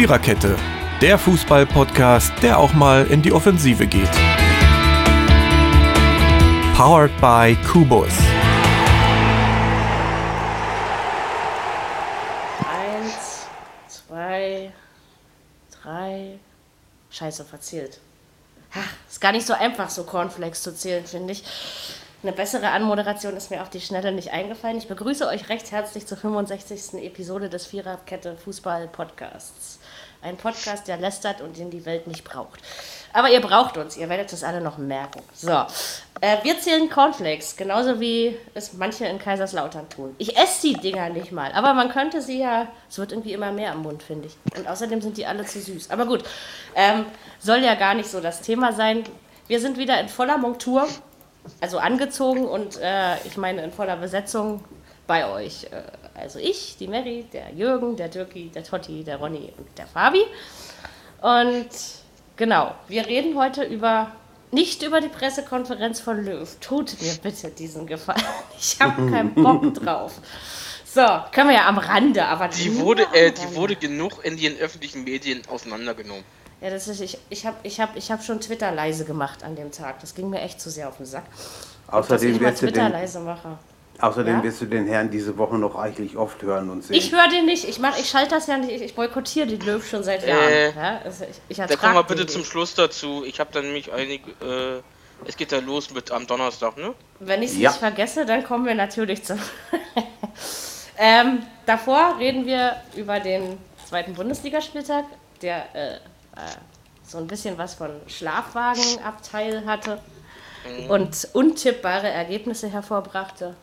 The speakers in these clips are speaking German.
Viererkette, der Fußball-Podcast, der auch mal in die Offensive geht. Powered by Kubus. Eins, zwei, drei. Scheiße, verzählt. Ha, ist gar nicht so einfach, so Cornflakes zu zählen, finde ich. Eine bessere Anmoderation ist mir auf die Schnelle nicht eingefallen. Ich begrüße euch recht herzlich zur 65. Episode des Viererkette Fußball Podcasts. Ein Podcast, der lästert und den die Welt nicht braucht. Aber ihr braucht uns, ihr werdet es alle noch merken. So, äh, wir zählen Cornflakes, genauso wie es manche in Kaiserslautern tun. Ich esse die Dinger nicht mal, aber man könnte sie ja, es wird irgendwie immer mehr am Mund, finde ich. Und außerdem sind die alle zu süß. Aber gut, ähm, soll ja gar nicht so das Thema sein. Wir sind wieder in voller Montur also angezogen und äh, ich meine in voller Besetzung bei euch. Äh, also ich, die Mary, der Jürgen, der Dirki, der Totti, der Ronny und der Fabi. Und genau, wir reden heute über nicht über die Pressekonferenz von Löw. Tut mir bitte diesen Gefallen. Ich habe keinen Bock drauf. So, können wir ja am Rande, aber die wurde, äh, die wurde genug in den öffentlichen Medien auseinandergenommen. Ja, das ist, ich, ich habe ich hab, ich hab schon Twitter leise gemacht an dem Tag. Das ging mir echt zu sehr auf den Sack. Außerdem ich wirst, du Twitter den, leise mache. Außerdem Ja? wirst du den Herrn diese Woche noch reichlich oft hören und sehen. Ich höre den nicht. Ich, mach- ich schalte das ja nicht. Ich, ich boykottiere den Löw schon seit Jahren. Äh, ja? also ich, ich Da kommen wir bitte nicht. zum Schluss dazu. Ich habe dann nämlich einige. Äh, es geht ja los mit am Donnerstag, ne? Wenn ich es Ja. nicht vergesse, dann kommen wir natürlich zum. ähm, davor reden wir über den zweiten Bundesligaspieltag, der äh, äh, so ein bisschen was von Schlafwagenabteil hatte und untippbare Ergebnisse hervorbrachte.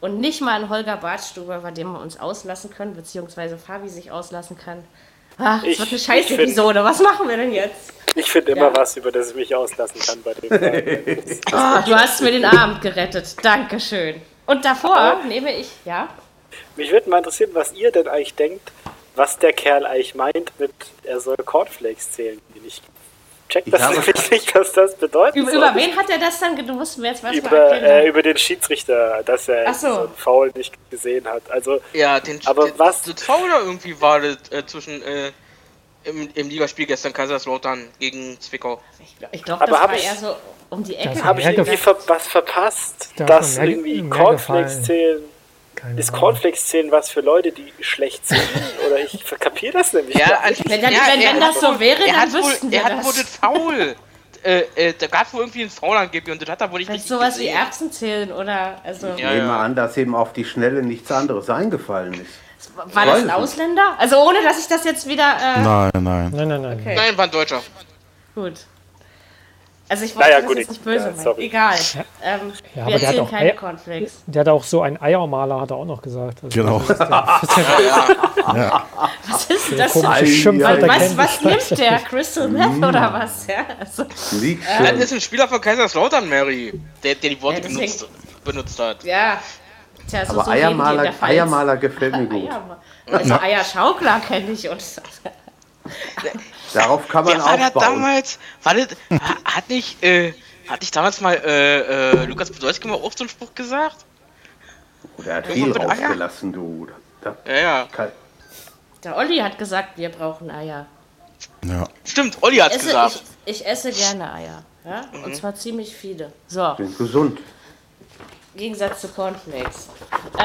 Und nicht mal ein Holger Bartstuber, bei dem wir uns auslassen können, beziehungsweise Fabi sich auslassen kann. Ach, das Ich- wird eine ich Scheiß-Episode. Was machen wir denn jetzt? Ich finde immer Ja. was, über das ich mich auslassen kann bei dem. Ah, du hast mir den Abend gerettet. Dankeschön. Und davor nehme ich, ja? Mich würde mal interessieren, was ihr denn eigentlich denkt, was der Kerl eigentlich meint mit, er soll Cornflakes zählen. Ich check Ich das nämlich nicht, was das bedeutet. Über, über wen hat er das dann? Du musst mir jetzt Über, mal erklären. äh, über den Schiedsrichter, dass er so. so einen Foul nicht gesehen hat. Also, Ja, den Aber den, was- Das Foul da irgendwie war das äh, zwischen. Äh, im, Im Ligaspiel gestern Kaiserslautern gegen Zwickau. ich glaube, glaub, das war ich- eher so um die Ecke. Habe ich irgendwie ver was verpasst, Da dass irgendwie Cornflakes zählen. Keine Ist Ahnung. Cornflakes zählen was für Leute, die schlecht sehen? Oder ich kapiere das nämlich Ja, also, nicht. Wenn, dann, ja, wenn, wenn das so wäre, dann hat wohl, wüssten wir er hat das. wohl das Foul. äh, äh, da gab wohl irgendwie ein Foul angeblich und das hat er wohl nicht Vielleicht sowas wie gesehen. Erbsen zählen oder. Also, Ja, Ich nehme ja. an, dass ihm auf die Schnelle nichts anderes eingefallen ist. War das ein Ausländer? Also ohne, dass ich das jetzt wieder. Äh, Nein, nein. Nein, nein, nein. Okay. Nein, war ein Deutscher. Gut. Also ich wollte Naja, das gut, jetzt ich- nicht böse ja, meinen. sorry. Egal. Ähm, Ja, wir aber der hat auch keine Cornflakes. Der hat auch so einen Eiermaler, hat er auch noch gesagt. Also Genau. Das ist der, der Was ist denn das? Was, was nimmt der? Crystal Meth oder was? Ja, also, Liegt Das ist ein Spieler von Kaiserslautern, Mary, der, der die Worte Ja, deswegen- benutzt, benutzt hat. ja. Tja, so, Aber so Eiermaler. Eiermaler gefällt mir gut. Eierma- Also Eierschaukler kenne ich und Darauf kann man der aufbauen. damals? War das, ha- hat nicht, äh, hat nicht damals mal äh, äh, Lukas Podolski mal auch so einen Spruch gesagt? Der hat viel rausgelassen, du. Da Ja, ja. kann, der Olli hat gesagt, wir brauchen Eier. Ja. Stimmt, Olli Esse, gesagt. ich, ich esse gerne Eier. Ja? Und zwar ziemlich viele. So, bin gesund. im Gegensatz zu Cornflakes.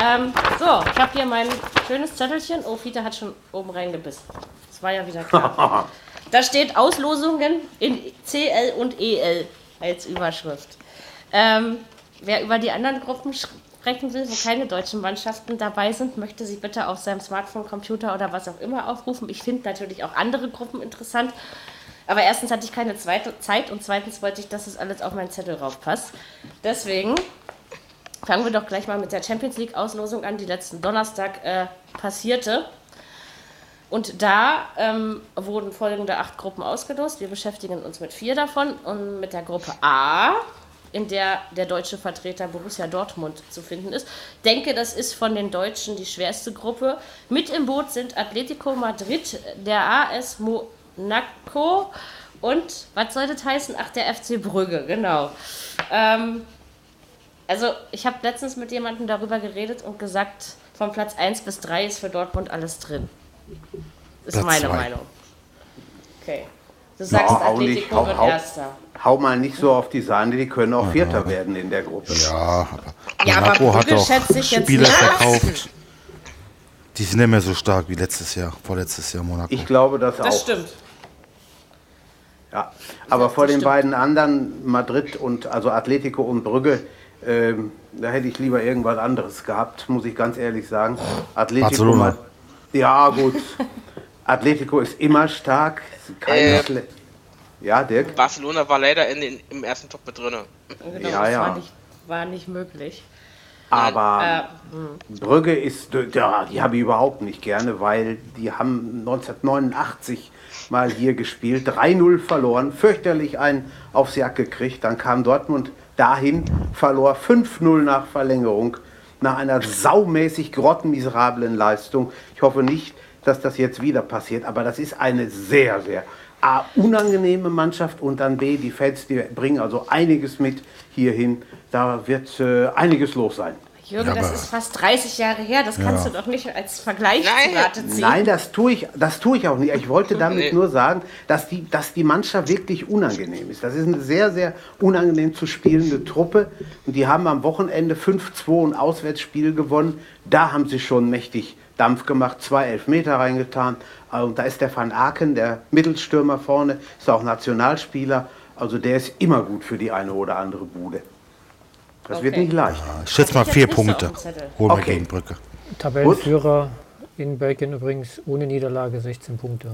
Ähm, so, ich habe hier mein schönes Zettelchen. Oh, Fiete hat schon oben reingebissen. Das war ja wieder klar. da steht Auslosungen in CL und EL als Überschrift. Ähm, wer über die anderen Gruppen sprechen will, wo keine deutschen Mannschaften dabei sind, möchte sich bitte auf seinem Smartphone, Computer oder was auch immer aufrufen. Ich finde natürlich auch andere Gruppen interessant. Aber erstens hatte ich keine zweite Zeit und zweitens wollte ich, dass es alles auf meinen Zettel raufpasst. Deswegen fangen wir doch gleich mal mit der Champions League Auslosung an, die letzten Donnerstag äh, passierte. Und da ähm, wurden folgende acht Gruppen ausgelost. Wir beschäftigen uns mit vier davon und mit der Gruppe A, in der der deutsche Vertreter Borussia Dortmund zu finden ist. Denke, das ist von den Deutschen die schwerste Gruppe. Mit im Boot sind Atletico Madrid, der AS Monaco und was soll das heißen? Ach, der FC Brügge, genau. Ähm, also ich habe letztens mit jemandem darüber geredet und gesagt, von Platz 1 bis 3 ist für Dortmund alles drin. Ist Platz meine zwei. Meinung. Okay. Du sagst, Ja, hau nicht, Atletico hau, wird hau. Erster. Hau mal nicht so auf die Sahne, die können auch Vierter werden in der Gruppe. Ja, aber Ja, aber Monaco hat jetzt Spieler verkauft. Die sind nicht mehr so stark wie letztes Jahr, vorletztes Jahr Monaco. Ich glaube das auch. Das stimmt. Ja, aber vor das den stimmt. beiden anderen, Madrid und also Atletico und Brügge, ähm, da hätte ich lieber irgendwas anderes gehabt, muss ich ganz ehrlich sagen. Atletico, Barcelona. Ja, gut. Atletico ist immer stark. Äh. Ja, Dirk. Barcelona war leider in den, im ersten Top mit drin. Genau, Ja, das ja. War, nicht, war nicht möglich. Aber Äh, Brügge ist, ja, die habe ich überhaupt nicht gerne, weil die haben 1989 mal hier gespielt, 3-0 verloren, fürchterlich einen aufs Jack gekriegt. Dann kam Dortmund dahin, verlor 5-0 nach Verlängerung, nach einer saumäßig grottenmiserablen Leistung. Ich hoffe nicht, dass das jetzt wieder passiert, aber das ist eine sehr, sehr A, unangenehme Mannschaft und dann B, die Fans, die bringen also einiges mit hierhin. Da wird äh, einiges los sein. Jürgen, Ja, das ist fast 30 Jahre her. Das kannst du doch nicht als Vergleich Nein. ziehen. Nein, das tue ich, das tue ich auch nicht. Ich wollte damit Nee. nur sagen, dass die, dass die Mannschaft wirklich unangenehm ist. Das ist eine sehr, sehr unangenehm zu spielende Truppe. Und die haben am Wochenende 5-2 ein Auswärtsspiel gewonnen. Da haben sie schon mächtig Dampf gemacht, zwei Elfmeter reingetan. Und da ist der Van Aken, der Mittelstürmer vorne, ist auch Nationalspieler. Also der ist immer gut für die eine oder andere Bude. Das wird Okay. nicht leicht. Ich schätze mal vier Punkte. Holen wir Okay. gegen Brücke. Tabellenführer in Belgien übrigens ohne Niederlage 16 Punkte.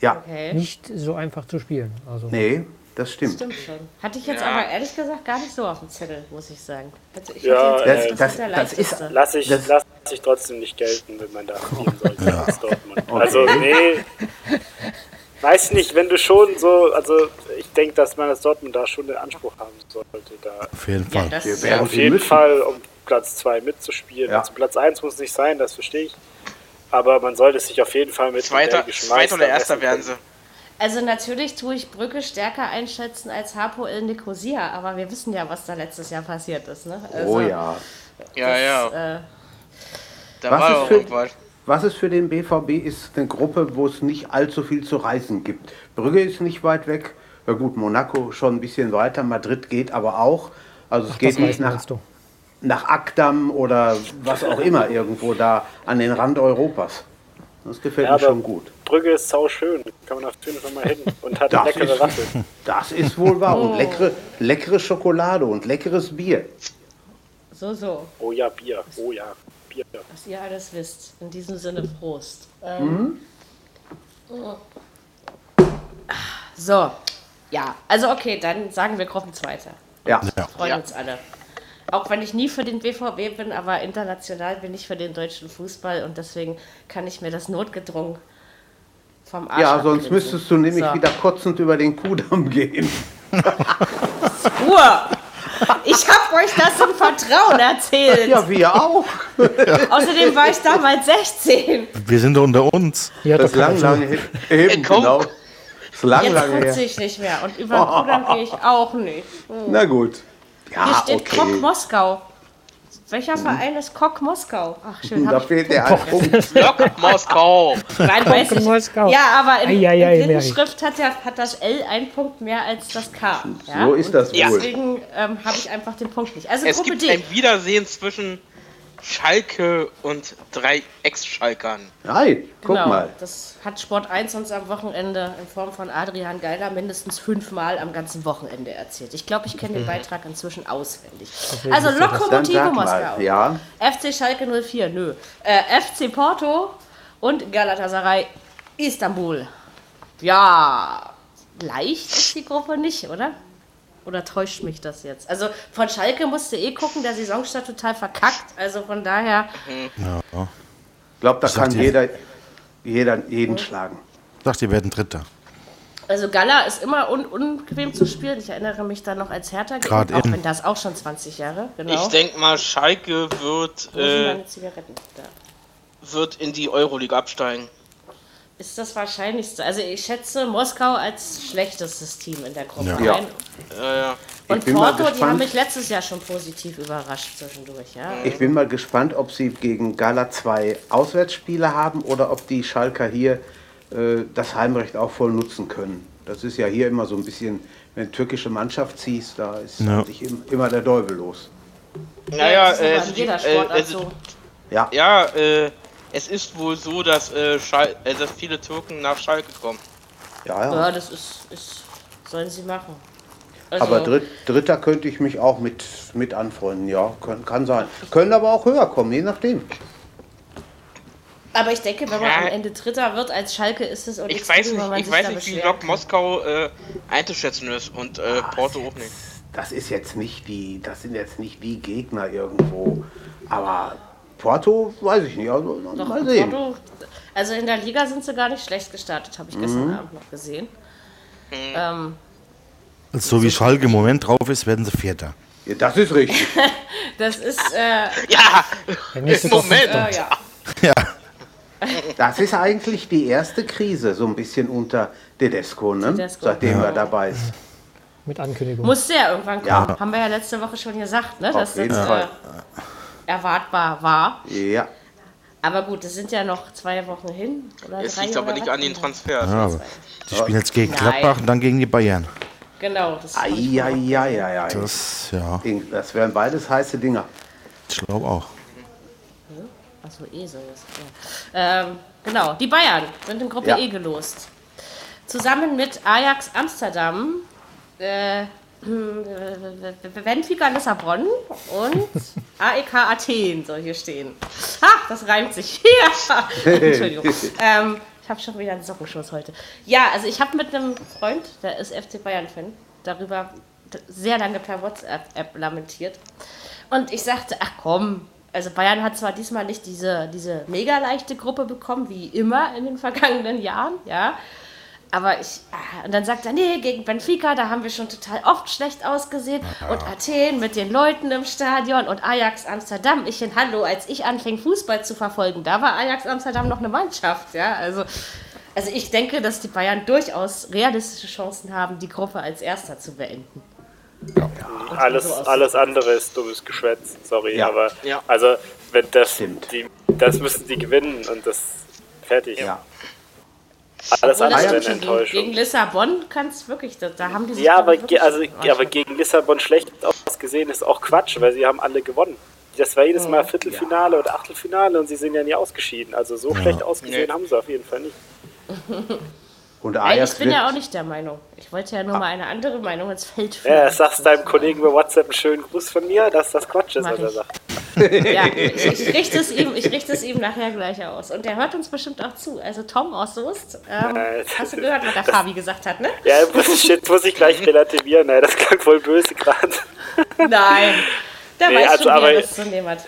Ja, Okay. Nicht so einfach zu spielen. Also nee, das stimmt. Stimmt schon. Hatte ich jetzt Ja. aber ehrlich gesagt gar nicht so auf dem Zettel, muss ich sagen. Also ich Ja, äh, das, das- das ist-. Lass ich, Das- lass ich trotzdem nicht gelten, wenn man da spielen sollte als Dortmund. Also, nee. Weiß nicht, wenn du schon so, also denke, dass man als Dortmund da schon den Anspruch haben sollte, da Auf jeden ja, Fall. das, Wir werden auf jeden müssen. Fall um Platz 2 mitzuspielen. Ja. Also Platz 1 muss nicht sein, das verstehe ich. Aber man sollte sich auf jeden Fall mit dem Zweiter, zweiter oder erster werden sie. also natürlich tue ich Brücke stärker einschätzen als Hapoel Nicosia, aber wir wissen ja, was da letztes Jahr passiert ist. Ne? Also, Oh ja. Ja, ja. Äh, Da Was war ist für- irgendwas. Was es für den BVB ist, eine Gruppe, wo es nicht allzu viel zu reisen gibt. Brügge ist nicht weit weg. Ja gut, Monaco schon ein bisschen weiter. Madrid geht aber auch. Also es geht das nicht nach, nach Akdam oder was auch immer irgendwo da an den Rand Europas. Das gefällt Ja, mir schon gut. Brügge ist sau schön, kann man auf jeden Fall mal hin und hat Das leckere Waffeln. Das ist wohl wahr. Und leckere, leckere Schokolade und leckeres Bier. so, so, Oh ja, Bier, oh ja, Bier. was ihr alles wisst. In diesem Sinne Prost. Ähm, So, ja, also okay, dann sagen wir Gruppenzweiter. Ja. Ja. Freuen Ja. uns alle. Auch wenn ich nie für den BVB bin, aber international bin ich für den deutschen Fußball und deswegen kann ich mir das notgedrungen vom Arsch Ja, sonst müsstest du nämlich So. wieder kotzend über den Kudamm gehen. Ruhe! Ich hab euch das im Vertrauen erzählt. Ja, wir auch. Außerdem war ich damals 16. Wir sind unter uns. Hat Das doch lang, lange her. Eben, komm. genau. Das ist lang, Jetzt lange putze her. ich nicht mehr und über den Kudamm gehe ich auch nicht. Na gut. Hier Ja, steht okay. Kok Moskau. Welcher Verein ist Kok Moskau? Ach, schön. Da fehlt der ein Punkt. Lok Moskau. Nein, weiß ich. Moskau. Ja, aber in, ei, ei, in. Blindenschrift hat, ja, hat das L einen Punkt mehr als das K. Ja? So ist das Und wohl. Deswegen ähm, habe ich einfach den Punkt nicht. Also Es Gruppe gibt D. ein Wiedersehen zwischen Schalke und drei Ex-Schalkern. Nein, guck Genau, mal. das hat Sport 1 uns am Wochenende in Form von Adrian Geiler mindestens fünfmal am ganzen Wochenende erzählt. Ich glaube, ich kenne den Beitrag inzwischen auswendig. Also Lokomotive Moskau. Ja, FC Schalke 04, nö. Äh, FC Porto und Galatasaray Istanbul. Ja, leicht ist die Gruppe nicht, oder? Oder täuscht mich das jetzt? Also von Schalke musste eh gucken, der Saisonstart total verkackt. Also von daher, ich glaube, da kann jeder, jeder jeden schlagen. Ich dachte, die werden Dritter. also Gala ist immer un unbequem zu spielen. Ich erinnere mich da noch als Hertha, Grad auch in. wenn das auch schon 20 Jahre, genau. Ich denke mal, Schalke wird, äh, meine Zigaretten? Da. wird in die Euroleague absteigen. Ist das Wahrscheinlichste. Also ich schätze Moskau als schlechtestes Team in der Gruppe Ja. Ja. ein. Ja, ja. Und Porto, die haben mich letztes Jahr schon positiv überrascht zwischendurch, ja. Ich bin mal gespannt, ob sie gegen Gala zwei Auswärtsspiele haben oder ob die Schalker hier äh, das Heimrecht auch voll nutzen können. Das ist ja hier immer so ein bisschen, wenn türkische Mannschaft ziehst, da ist Ja. im- immer der Teufel los. Naja, ist äh, jeder äh, Sportart es, so. Ja, ja, äh, es ist wohl so, dass, äh, Schal äh, dass viele Türken nach Schalke kommen. ja, ja. Ja, das ist, ist sollen sie machen. Also, Aber Dritt, Dritter könnte ich mich auch mit, mit anfreunden, ja, kann, kann sein. Können aber auch höher kommen, je nachdem. aber ich denke, wenn man Ja. am Ende Dritter wird als Schalke, ist es auch Ich weiß nicht, ich weiß nicht, wie Lok. Moskau äh, einzuschätzen ist und äh, Porto auch nicht. Das ist jetzt nicht die, das sind jetzt nicht die Gegner irgendwo. Aber Porto, weiß ich nicht. Also, Doch, mal sehen. Porto, also in der Liga sind sie gar nicht schlecht gestartet, habe ich gestern Abend noch gesehen. Ähm, So wie Schalke im Moment drauf ist, werden sie Vierter. Ja, das ist richtig. das ist, äh, Ja, Der nächste Moment. äh, ja. Ja. Das ist eigentlich die erste Krise, so ein bisschen unter Tedesco, ne? Tedesco. seitdem Ja. er dabei ist. Mit Ankündigung. Musste ja irgendwann kommen. Ja. Haben wir ja letzte Woche schon gesagt, ne? Auf jeden das Fall. äh, erwartbar war. Ja, Aber gut, es sind ja noch zwei Wochen hin. Oder es drei liegt aber nicht an den Transfers. Ja, die spielen jetzt gegen Nein. Gladbach und dann gegen die Bayern. Genau. Das. Das, ja, Das wären beides heiße Dinger. ich glaube auch. Achso, eh so ist. Ja. Ähm, genau, die Bayern sind in Gruppe Ja. E gelost. Zusammen mit Ajax Amsterdam, äh, Benfica Lissabon und AEK Athen soll hier stehen. Ha, das reimt sich. Ja. Entschuldigung. Ähm, ich habe schon wieder einen Sockenschuss heute. Ja, also ich habe mit einem Freund, der ist FC Bayern-Fan, darüber sehr lange per WhatsApp lamentiert. Und ich sagte, ach komm, also Bayern hat zwar diesmal nicht diese, diese mega leichte Gruppe bekommen, wie immer in den vergangenen Jahren, ja. Aber ich, ah, und dann sagt er, nee, gegen Benfica, da haben wir schon total oft schlecht ausgesehen. Und Athen mit den Leuten im Stadion und Ajax Amsterdam. Ich in Hallo, als ich anfing, Fußball zu verfolgen, da war Ajax Amsterdam noch eine Mannschaft, ja. Also, also ich denke, dass die Bayern durchaus realistische Chancen haben, die Gruppe als Erster zu beenden. Alles, so aussieht. alles andere ist dummes Geschwätz, sorry, Ja. aber Ja. also wenn das Stimmt. die, das müssen die gewinnen und das fertig. Ja. Alles Obwohl, andere ist eine Enttäuschung. gegen Lissabon kann es wirklich, da, da haben die sich Ja, aber, ge also, überrascht. aber gegen Lissabon schlecht ausgesehen ist auch Quatsch, weil sie haben alle gewonnen. Das war jedes Mal Viertelfinale oder Achtelfinale und sie sind ja nie ausgeschieden. Also so schlecht ausgesehen Nee. haben sie auf jeden Fall nicht. Und Ajax ich bin wird, ja auch nicht der Meinung. Ich wollte ja nur mal eine andere Meinung ins Feld führen. Ja, sagst deinem Kollegen über WhatsApp einen schönen Gruß von mir, dass das Quatsch ist, Mach was er ich. sagt. Ja, ich, ich, richte es ihm, ich richte es ihm nachher gleich aus. Und der hört uns bestimmt auch zu. Also Tom aus Soest, ähm, Äh, hast du gehört, was der Fabi gesagt hat, ne? Ja, muss ich, jetzt muss ich gleich relativieren. Nein, das klang voll böse gerade. Nein. Der Nee, weiß also, schon, wie er das zu nehmen hat.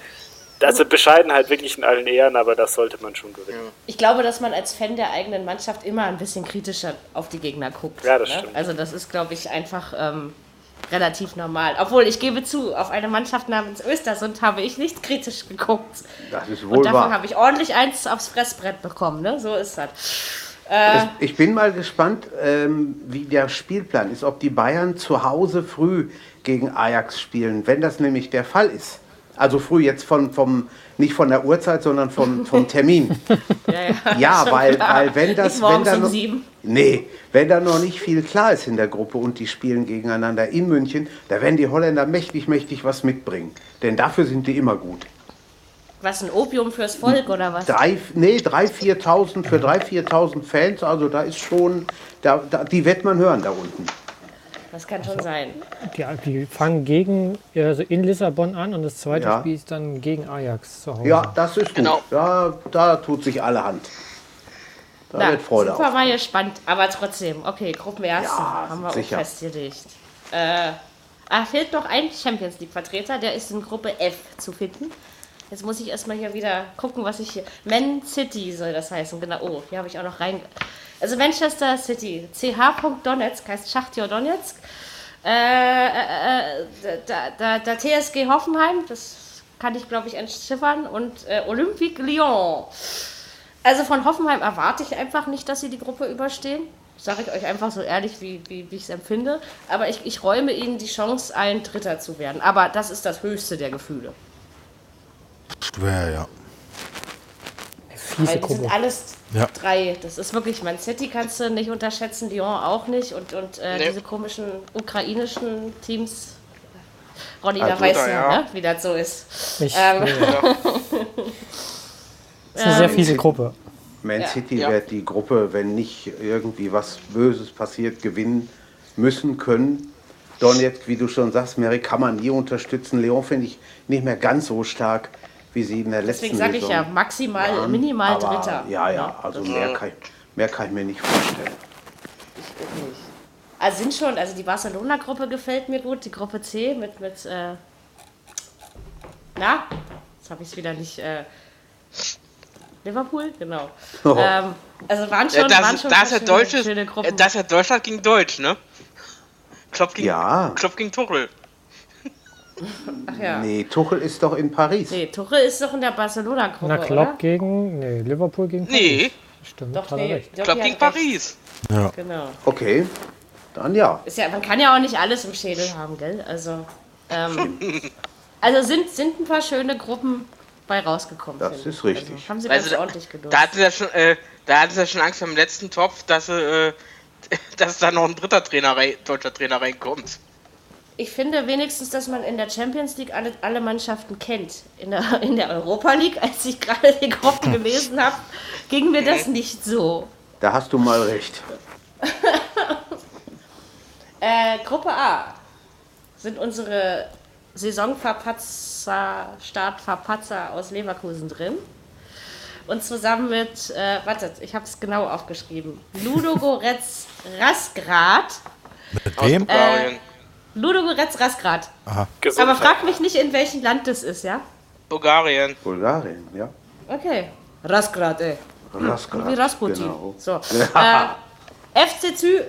Also Bescheidenheit wirklich in allen Ehren, aber das sollte man schon gewinnen. Ich glaube, dass man als Fan der eigenen Mannschaft immer ein bisschen kritischer auf die Gegner guckt. Ja, das ne? stimmt. Also das ist, glaube ich, einfach ähm, relativ normal. Obwohl, ich gebe zu, auf eine Mannschaft namens Östersund habe ich nicht kritisch geguckt. das ist wohl Und davon habe ich ordentlich eins aufs Fressbrett bekommen. Ne? So ist das. Äh, Ich bin mal gespannt, ähm, wie der Spielplan ist, ob die Bayern zu Hause früh gegen Ajax spielen. Wenn das nämlich der Fall ist, also früh jetzt von, vom, nicht von der Uhrzeit, sondern vom, vom Termin. ja, ja, Ja, weil, klar. weil wenn das, wenn da um noch, sieben. nee, wenn da noch nicht viel klar ist in der Gruppe und die spielen gegeneinander in München, da werden die Holländer mächtig, mächtig was mitbringen. Denn dafür sind die immer gut. Was, ein Opium fürs Volk oder was? Drei, nee, 3.000, 4.000 für 3.000, 4.000 Fans, also da ist schon, da, da, die wird man hören da unten. Das kann schon sein. Die, die fangen gegen, also in Lissabon an und das zweite Ja. Spiel ist dann gegen Ajax zu Hause. Ja, das ist gut. Genau. Da, da tut sich alle Hand. Da Na, wird Freude super auf. war gespannt, aber trotzdem. Okay, Gruppenersten Ja, haben wir sicher. auch festgelegt. Äh, ah, fehlt noch ein Champions League-Vertreter, der ist in Gruppe F zu finden. Jetzt muss ich erstmal hier wieder gucken, was ich hier. Man City soll das heißen, genau. Oh, hier habe ich auch noch rein. Also Manchester City, CH. Donetsk heißt Schachtjo Donetsk. Äh, äh, äh, da, da, da TSG Hoffenheim, das kann ich glaube ich entziffern, und äh, Olympique Lyon. Also von Hoffenheim erwarte ich einfach nicht, dass sie die Gruppe überstehen. Sage ich euch einfach so ehrlich, wie, wie, wie ich es empfinde. Aber ich, ich räume ihnen die Chance, ein Dritter zu werden. Aber das ist das höchste der Gefühle. Schwer, ja. fiese Weil die sind Gruppe. alles Ja. drei. Das ist wirklich, Man City kannst du nicht unterschätzen, Lyon auch nicht. Und, und äh, Nee. diese komischen ukrainischen Teams. Ronny, Also da weiß ja, ja. ne, wie das so ist. Ich, Ähm, nee, ist eine sehr fiese Gruppe. Man Ja. City Ja. wird die Gruppe, wenn nicht irgendwie was Böses passiert, gewinnen müssen können. Donetsk, wie du schon sagst, Mary kann man nie unterstützen. Leon finde ich nicht mehr ganz so stark, wie sie in der letzten Deswegen sage ich ja, maximal, waren. minimal Aber Dritter. Ja, ja, also mehr kann, ich, mehr kann ich mir nicht vorstellen. Also sind schon, also die Barcelona-Gruppe gefällt mir gut, die Gruppe C mit, mit äh, na, jetzt habe ich es wieder nicht, äh, Liverpool, genau. Oh. Ähm, also waren schon, das, waren ist- schon das schöne, deutsches, schöne Gruppen. das ist ja Deutschland gegen Deutsch, ne? Klopp gegen, Ja. Klopp gegen Tuchel. Ach ja. Nee. Nee, Tuchel ist doch in Paris. Tuchel ist doch in der Barcelona-Gruppe, Na, Klopp oder? gegen, nee, Liverpool gegen Nee, Paris. Stimmt, Doch, hat er nee, recht. Klopp gegen recht. Paris. Ja. Genau. Okay, dann ja. Ist ja, man kann ja auch nicht alles im Schädel haben, gell? Also, ähm, also sind, sind ein paar schöne Gruppen bei rausgekommen. Das ist ich. richtig. Also, haben sie Also, ganz da- ordentlich genutzt. Da hatten sie ja schon, äh, da hatten sie ja schon Angst beim letzten Topf, dass, äh, dass da noch ein dritter Trainer rein, deutscher Trainer reinkommt. Ich finde wenigstens, dass man in der Champions League alle, alle Mannschaften kennt. In der, in der Europa League, als ich gerade die Gruppen gelesen habe, ging mir das nicht so. Da hast du mal recht. Äh, Gruppe A sind unsere Saisonverpatzer, Startverpatzer aus Leverkusen drin. Und zusammen mit, äh, wartet, ich habe es genau aufgeschrieben, Ludogorets Rasgrad. Mit Aus wem? Bulgarien. Ludogorets Rasgrad. Aber Gesundheit. frag mich nicht, in welchem Land das ist, ja? Bulgarien. Bulgarien, ja. Okay. Rasgrad, ey. Rasgrad, Wie Rasputin. Genau. So. Äh, FC Zü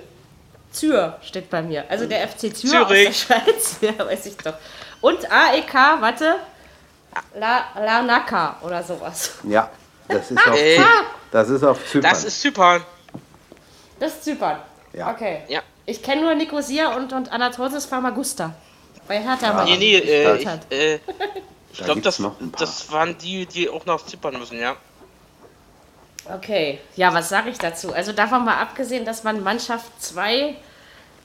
Zür steht bei mir. Also der FC Zür Zürich. aus der Schweiz. Ja, weiß ich doch. Und AEK, warte. La, Larnaca oder sowas. Ja, das ist auf, Ey. Zy das ist auf Zypern. Das ist Zypern. Das ist Zypern. Ja. Okay. Ja. Ich kenne nur Nicosia und, und Anatolis Famagusta. Bei Hertha mal Nee, nee, äh, ich, hat. äh, ich glaube, das, noch ein paar. das waren die, die auch nach Zypern müssen, ja. Okay, ja, was sage ich dazu? Also davon mal abgesehen, dass man Mannschaft 2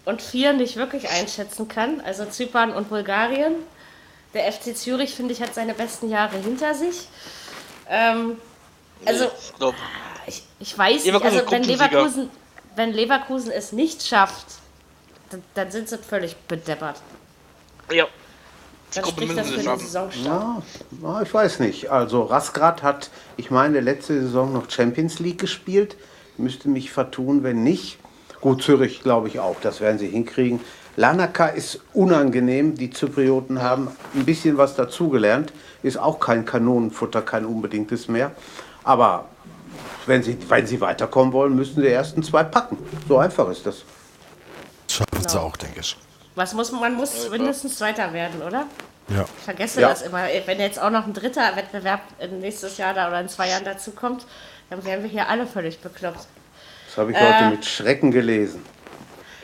und 4 nicht wirklich einschätzen kann, also Zypern und Bulgarien. Der FC Zürich, finde ich, hat seine besten Jahre hinter sich. Ähm, also, Ich ich, ich weiß nicht, also wenn. Leverkusen, wenn Leverkusen es nicht schafft, dann, dann sind sie völlig bedeppert. ja. Die Dann Gruppe spricht das müssen für sie den schaffen. Saisonstart. Ja, na, ich weiß nicht. Also Rasgrad hat, ich meine, letzte Saison noch Champions League gespielt. Müsste mich vertun, wenn nicht. Gut, Zürich glaube ich auch, das werden sie hinkriegen. Lanaka ist unangenehm. Die Zyprioten haben ein bisschen was dazugelernt. Ist auch kein Kanonenfutter, kein unbedingtes mehr. Aber wenn sie, wenn sie weiterkommen wollen, müssen die ersten zwei packen. So einfach ist das. Schaffen sie auch, denke ich. Was muss man, muss mindestens Zweiter werden, oder? Ja. Ich vergesse Ja. das immer. Wenn jetzt auch noch ein dritter Wettbewerb nächstes Jahr da oder in zwei Jahren dazu kommt, dann wären wir hier alle völlig bekloppt. Das habe ich Äh. heute mit Schrecken gelesen.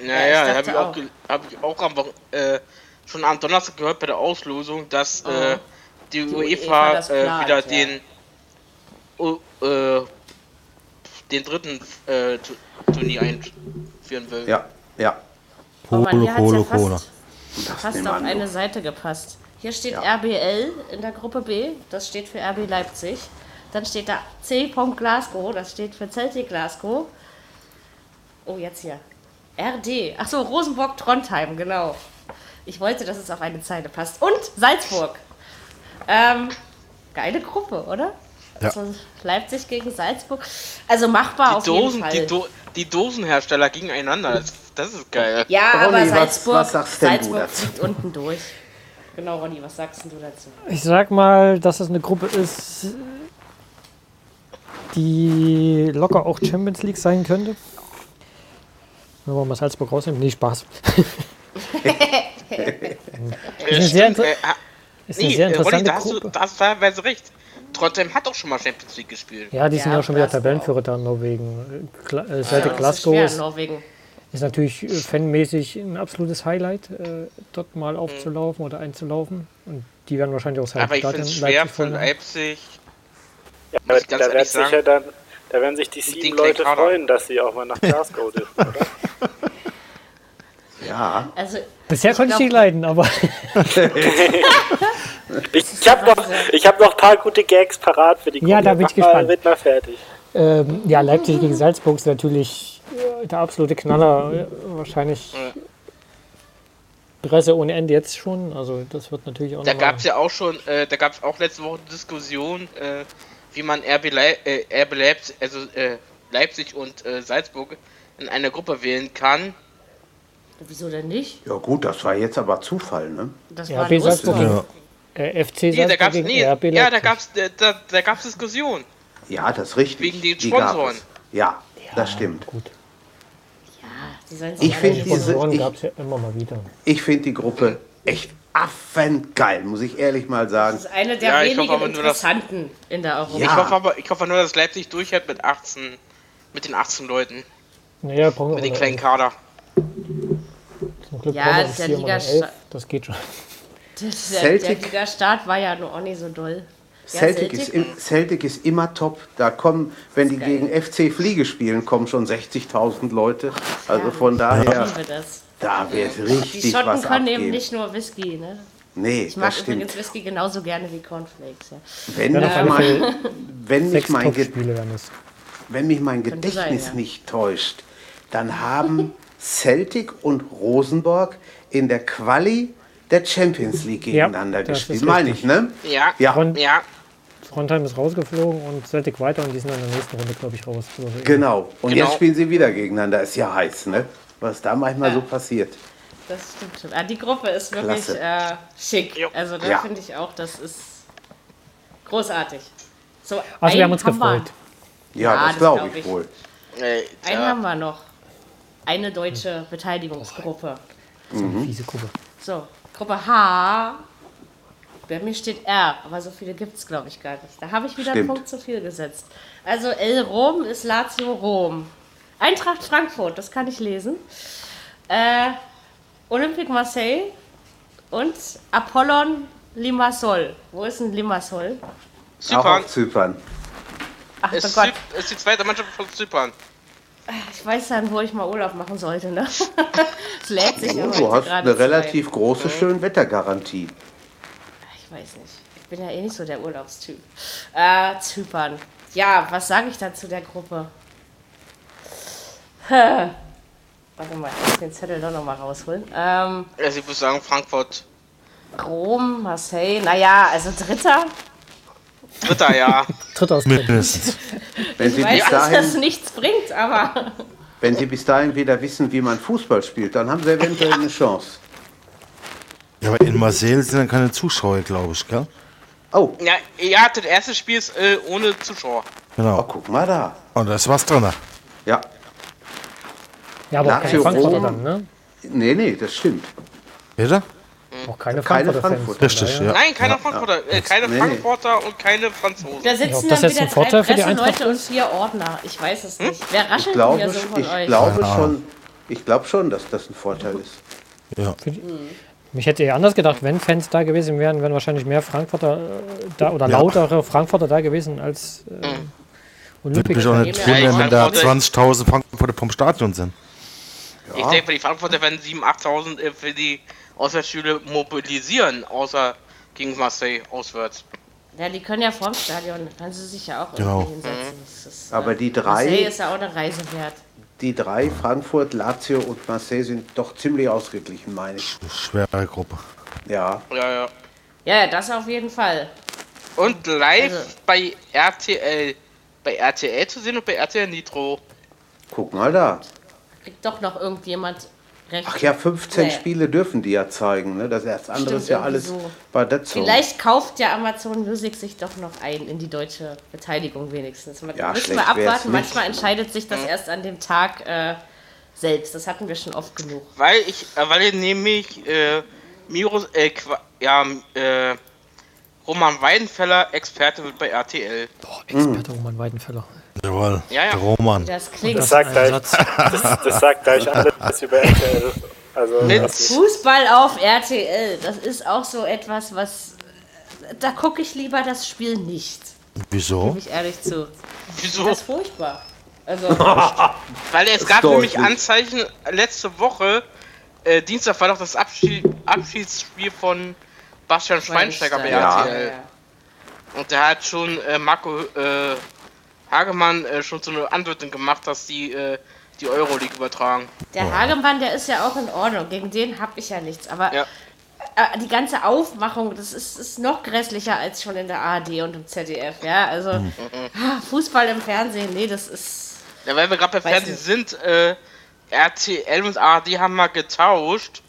Naja, ich habe ich, auch, hab ich auch am, äh, schon am Donnerstag gehört bei der Auslosung, dass äh, die, UEFA UEFA, das äh, plant, wieder ja. den, oh, äh, den dritten äh, Tu- Turnier einführen will. Ja, ja. Oh Mann, Kohle, ja Kohle. fast, fast auf eine Seite gepasst. Hier steht Ja. RBL in der Gruppe B, das steht für RB Leipzig. Dann steht da C. Glasgow, das steht für Celtic Glasgow. Oh, jetzt hier. RD. Achso, Rosenborg Trondheim, genau. Ich wollte, dass es auf eine Zeile passt. Und Salzburg. Ähm, geile Gruppe, oder? Ja. Also Leipzig gegen Salzburg. Also machbar auf Die jeden Dosen, Fall. die, Do die Dosenhersteller gegeneinander, das, das ist geil. Ja, Ronny, aber was- Salzburg, was sagst denn du Salzburg dazu? fliegt unten durch. Genau, Ronny, was sagst denn du dazu? Ich sag mal, dass es eine Gruppe ist, die locker auch Champions League sein könnte. Wenn wir mal Salzburg rausnehmen. Nee, Spaß. Äh, eine sehr inter- äh, Ist eine nee, sehr äh, Ronny, interessante da hast, du, Gruppe. da hast du teilweise recht. Trotzdem hat auch schon mal Champions League gespielt. Ja, die sind Ja, ja schon wieder Tabellenführer da in Norwegen. Gla äh, Celtic Das ist Glasgow ist, Norwegen. ist natürlich äh, fanmäßig ein absolutes Highlight, äh, dort mal Mhm. aufzulaufen oder einzulaufen. Und die werden wahrscheinlich auch sein Aber ich finde es schwer machen. Leipzig. Ja, aber da werden ehrlich sich sagen. ja dann, da werden sich die sieben Leute freuen, dass sie auch mal nach Glasgow dürfen, oder? Ja, Also, Bisher konnte ich die leiden, aber Ich, ich habe noch, ich hab noch ein paar gute Gags parat für die Gruppe. Ja, da bin ich Mach mal, gespannt. Red mal fertig. ähm, ja, Leipzig gegen Salzburg ist natürlich der absolute Knaller. Wahrscheinlich Presse ohne Ende jetzt schon. Also das wird natürlich auch Da gab es ja auch schon, äh, da gab es auch letzte Woche Diskussion, äh, wie man RB, Leip äh, RB Leipzig, also äh, Leipzig und äh, Salzburg in einer Gruppe wählen kann. wieso denn nicht? ja gut, das war jetzt aber Zufall, ne? Das Ja, war Salzburg Oster. Gegen äh, FC Nee, da gab's, nee, RB ja, da gab's, äh, da, da gab's Diskussion. Ja, das ist richtig. Wegen den Die gab Sponsoren. es. Ja, das stimmt. Gut. Ich finde diese- ich- gab es ja immer mal wieder. Ich finde die Gruppe echt affengeil, muss ich ehrlich mal sagen. Das ist eine der Ja, ich hoffe wenigen aber nur, dass- interessanten in der Europa. Ja. Ich hoffe aber, ich hoffe nur, dass Leipzig durchhält mit 18, mit den 18 Leuten, Naja, mit den auch kleinen Kader. Zum Glück Ja, das ist der mal Liga-. Das geht schon. Der, der, Celtic- der Liga-Start war ja nur auch nicht so doll. Ja, Celtic, ist, im, Celtic ist immer top. Da kommen, wenn die geil. gegen FC Fliege spielen, kommen schon 60.000 Leute. Also Ja. von Ich daher, liebe das. da wird Die richtig Schotten was können eben abgehen. nicht nur Whisky, ne? Nee, Ich mag das stimmt. übrigens Whisky genauso gerne wie Cornflakes. Ja. Wenn, Ja, alle mein, wenn, mich mein, wenn mich mein Gedächtnis sein, ja. nicht täuscht, dann haben Celtic und Rosenborg in der Quali der Champions League Ja, gegeneinander das gespielt. Meine ich, ne? Ja, Ja. Und- ja. Trondheim ist rausgeflogen und Celtic weiter und die sind dann in der nächsten Runde, glaube ich, raus. Also Genau. Und Genau. jetzt spielen sie wieder gegeneinander. Ist ja heiß, ne? Was da manchmal so passiert. Das stimmt schon. Ah, die Gruppe ist wirklich äh, schick. Jo. Also da Ja. finde ich auch, das ist großartig. So, Also wir haben uns wir. gefreut. Ja, Ja, das das glaube glaub ich ich. wohl. Äh, Einen ja. haben wir noch. Eine deutsche Beteiligungsgruppe. So Mhm. eine fiese Gruppe. So, Gruppe H. Bei mir steht R, aber so viele gibt es, glaube ich, gar nicht. Da habe ich wieder einen Stimmt. Punkt zu viel gesetzt. Also El Rom ist Lazio Rom. Eintracht Frankfurt, das kann ich lesen. Äh, Olympique Marseille und Apollon Limassol. Wo ist denn Limassol? Auch Zypern auf Zypern. Ach ist, oh Gott, Zyp ist die zweite Mannschaft von Zypern. Ich weiß dann, wo ich mal Urlaub machen sollte. Ne? Es lädt sich ja Oh, du hast eine relativ große Schönwettergarantie. Ich weiß nicht. Ich bin ja eh nicht so der Urlaubstyp. Äh, Zypern. Ja, was sage ich dazu der Gruppe? Warte mal, ich muss den Zettel doch nochmal rausholen. Ähm, Also ich würde sagen Frankfurt. Rom, Marseille, naja, also Dritter. Dritter, ja. Tritt aus Mindestens. Wenn sie, Ich weiß, bis dass das dahin, nichts bringt, aber wenn sie bis dahin wieder wissen, wie man Fußball spielt, dann haben sie eventuell eine Chance. Ja, aber in Marseille sind dann keine Zuschauer, glaube ich, gell? Oh, Ja, ja, das erste Spiel ist äh, ohne Zuschauer. oh, Genau. guck mal da. Und da ist was drin. Ja, Ja, aber auch keine Lazio Frankfurter dann, ne? nee, nee, das stimmt. Bitte? Auch keine Keine Frankfurter Fans. Frankfurter. Richtig, ja. Nein, keine Frankfurter, äh, keine nee. Frankfurter und keine Franzosen. da sitzen das dann jetzt wieder ein Vorteil drei für die Presseleute Eintracht und vier Ordner. Ich weiß es nicht. Wer Ich raschelt glaube, hier so von ich euch? glaube schon, ich glaube schon, dass das ein Vorteil ist. Ja. Mich hätte eher anders gedacht, wenn Fans da gewesen wären, wären wahrscheinlich mehr Frankfurter äh, da oder Ja. lautere Frankfurter da gewesen als äh, Würde Olympic. mich auch nicht Ja, wundern, wenn da Frankfurt- 20.000 Frankfurter vom Stadion sind. Ich denke, für die Frankfurter werden 7.000, 8.000 äh, für die Auswärtsspiele mobilisieren, außer gegen Marseille auswärts. Ja, die können ja vorm Stadion, da können sie sich ja auch Genau. irgendwie hinsetzen. Ist, Aber äh, die Marseille drei, ist ja auch eine Reise wert. die drei, Frankfurt, Lazio und Marseille, sind doch ziemlich ausgeglichen, meine ich. Schwere Gruppe. Ja, Ja, ja. Ja, ja, das auf jeden Fall. Und live Also- bei RTL. Bei RTL zu sehen und bei RTL Nitro. guck mal da. Kriegt doch noch irgendjemand recht. Ach ja, 15 Nee. Spiele dürfen die ja zeigen. Ne? Das, andere Stimmt ist ja alles so. bei Dazone. Vielleicht kauft ja Amazon Music sich doch noch ein in die deutsche Beteiligung wenigstens. Man, Ja, müssen wir abwarten. Manchmal entscheidet sich das erst an dem Tag äh, selbst. Das hatten wir schon oft genug. Weil ich, äh, weil ich nämlich äh, Miros, äh, ja, äh, Roman Weidenfeller Experte wird bei RTL. Boah, Experte Roman Weidenfeller. Jawohl. Ja, ja. Roman. Das klingt. Das sagt, gleich, das, das sagt gleich alles über RTL. Also, Fußball auf RTL, das ist auch so etwas, was. Da gucke ich lieber das Spiel nicht. Wieso? Gebe ich ehrlich zu. Wieso? Das ist furchtbar. Also, Weil es gab nämlich. Anzeichen letzte Woche, äh, Dienstag war doch das Abschied, Abschiedsspiel von Bastian Schweinsteiger bei Ja. RTL. Und der hat schon äh, Marco äh, Hagemann äh, schon so eine Andeutung gemacht, dass die äh, die Euroleague übertragen. Der Hagemann, der ist ja auch in Ordnung. Gegen den habe ich ja nichts. Aber Ja. äh, die ganze Aufmachung, das ist, ist noch grässlicher als schon in der ARD und im ZDF. Ja, also ah, Fußball im Fernsehen, nee, das ist. Ja, weil wir gerade bei Weiß Fernsehen nicht. sind, äh, RTL und ARD haben mal getauscht,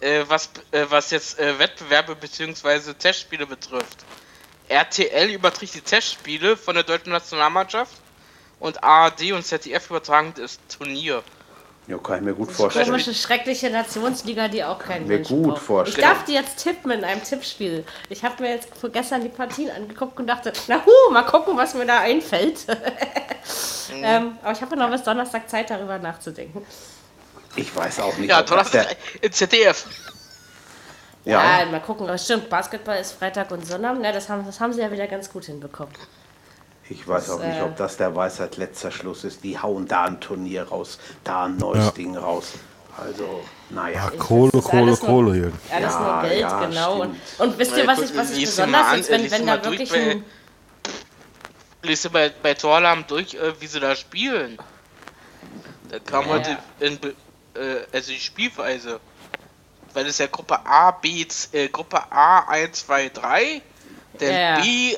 äh, was, äh, was jetzt äh, Wettbewerbe bzw. Testspiele betrifft. RTL überträgt die Testspiele von der deutschen Nationalmannschaft und ARD und ZDF übertragen das Turnier. Ja, kann ich mir gut vorstellen. Komische, schreckliche Nationsliga, die auch kein Mir Mensch gut braucht. vorstellen. Ich darf die jetzt tippen in einem Tippspiel. Ich habe mir jetzt vor gestern die Partien angeguckt und dachte, na hu, mal gucken, was mir da einfällt. ähm, aber ich habe noch bis Donnerstag Zeit, darüber nachzudenken. Ich weiß auch nicht, Ja, ob das Donnerstag der, im ZDF. Ja, ja, mal gucken. Stimmt, Basketball ist Freitag und Sonntag. Na, das haben, das haben sie ja wieder ganz gut hinbekommen. ich weiß auch nicht, äh, ob das der Weisheit letzter Schluss ist. Die hauen da ein Turnier raus, da ein neues Ja. Ding raus. Also, naja. Kohle, Das ist Kohle, nur- Kohle, Jürgen. Alles Ja, nur Geld, ja, genau. Und, stimmt. und wisst ihr, was ich, was ich besonders an, ist, wenn, wenn da durch wirklich bei- ein. Lies dir bei, bei Torlam durch, äh, wie sie da spielen. Da kam Ja, heute in, äh, also die Spielweise. Weil es ja Gruppe A, B, äh, Gruppe A 1, 2, 3, dann Ja. B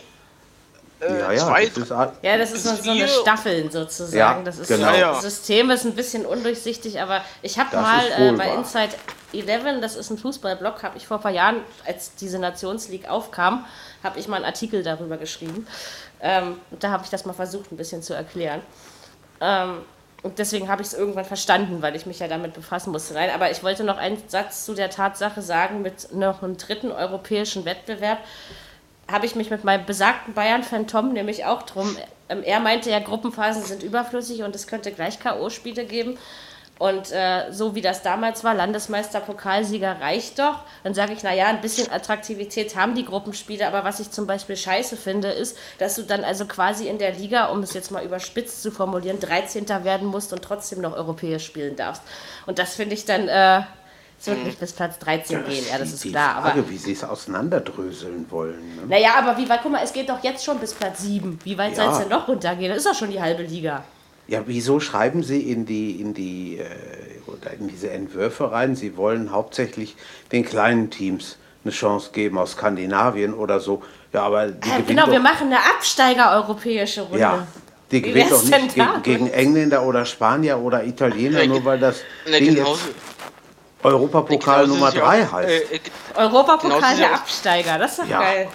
äh, Ja, ja, 2, das ist, a- Ja, das ist so, so eine Staffeln sozusagen. Ja, das ist genau. so, Ja. das System ist ein bisschen undurchsichtig, aber ich habe mal äh, bei. Inside 11, das ist ein Fußballblog, habe ich vor ein paar Jahren, als diese Nationsleague aufkam, habe ich mal einen Artikel darüber geschrieben. Ähm, und da habe ich das mal versucht, ein bisschen zu erklären. Ähm, und deswegen habe ich es irgendwann verstanden, weil ich mich ja damit befassen musste. Nein, aber ich wollte noch einen Satz zu der Tatsache sagen, mit noch einem dritten europäischen Wettbewerb habe ich mich mit meinem besagten Bayern-Fan Tom nämlich auch drum. Ähm, er meinte ja, Gruppenphasen sind überflüssig und es könnte gleich K.O.-Spiele geben. Und äh, so wie das damals war, Landesmeister, Pokalsieger reicht doch. Dann sage ich, naja, ein bisschen Attraktivität haben die Gruppenspiele, aber was ich zum Beispiel scheiße finde, ist, dass du dann also quasi in der Liga, um es jetzt mal überspitzt zu formulieren, 13. werden musst und trotzdem noch europäisch spielen darfst. Und das finde ich dann, äh, es wird nicht bis Platz 13 gehen, ja, das ist die klar. Aber Frage, wie sie es auseinanderdröseln wollen. Ne? naja, aber wie weit, guck mal, es geht doch jetzt schon bis Platz 7. Wie weit Ja. soll es denn noch runtergehen? Das ist doch schon die halbe Liga. Ja, wieso schreiben Sie in die, in die äh, oder in diese Entwürfe rein? Sie wollen hauptsächlich den kleinen Teams eine Chance geben aus Skandinavien oder so. Ja, aber die Äh, genau, doch, wir machen eine Absteiger-europäische Runde. ja, die gewinnt doch nicht gegen, damit? gegen Engländer oder Spanier oder Italiener, nur ge- weil das Na, Ding genauso, jetzt Europapokal genauso Nummer ist ja 3 auch, heißt. Äh, äh, Europapokal Genauso der Absteiger, das ist doch Ja. geil.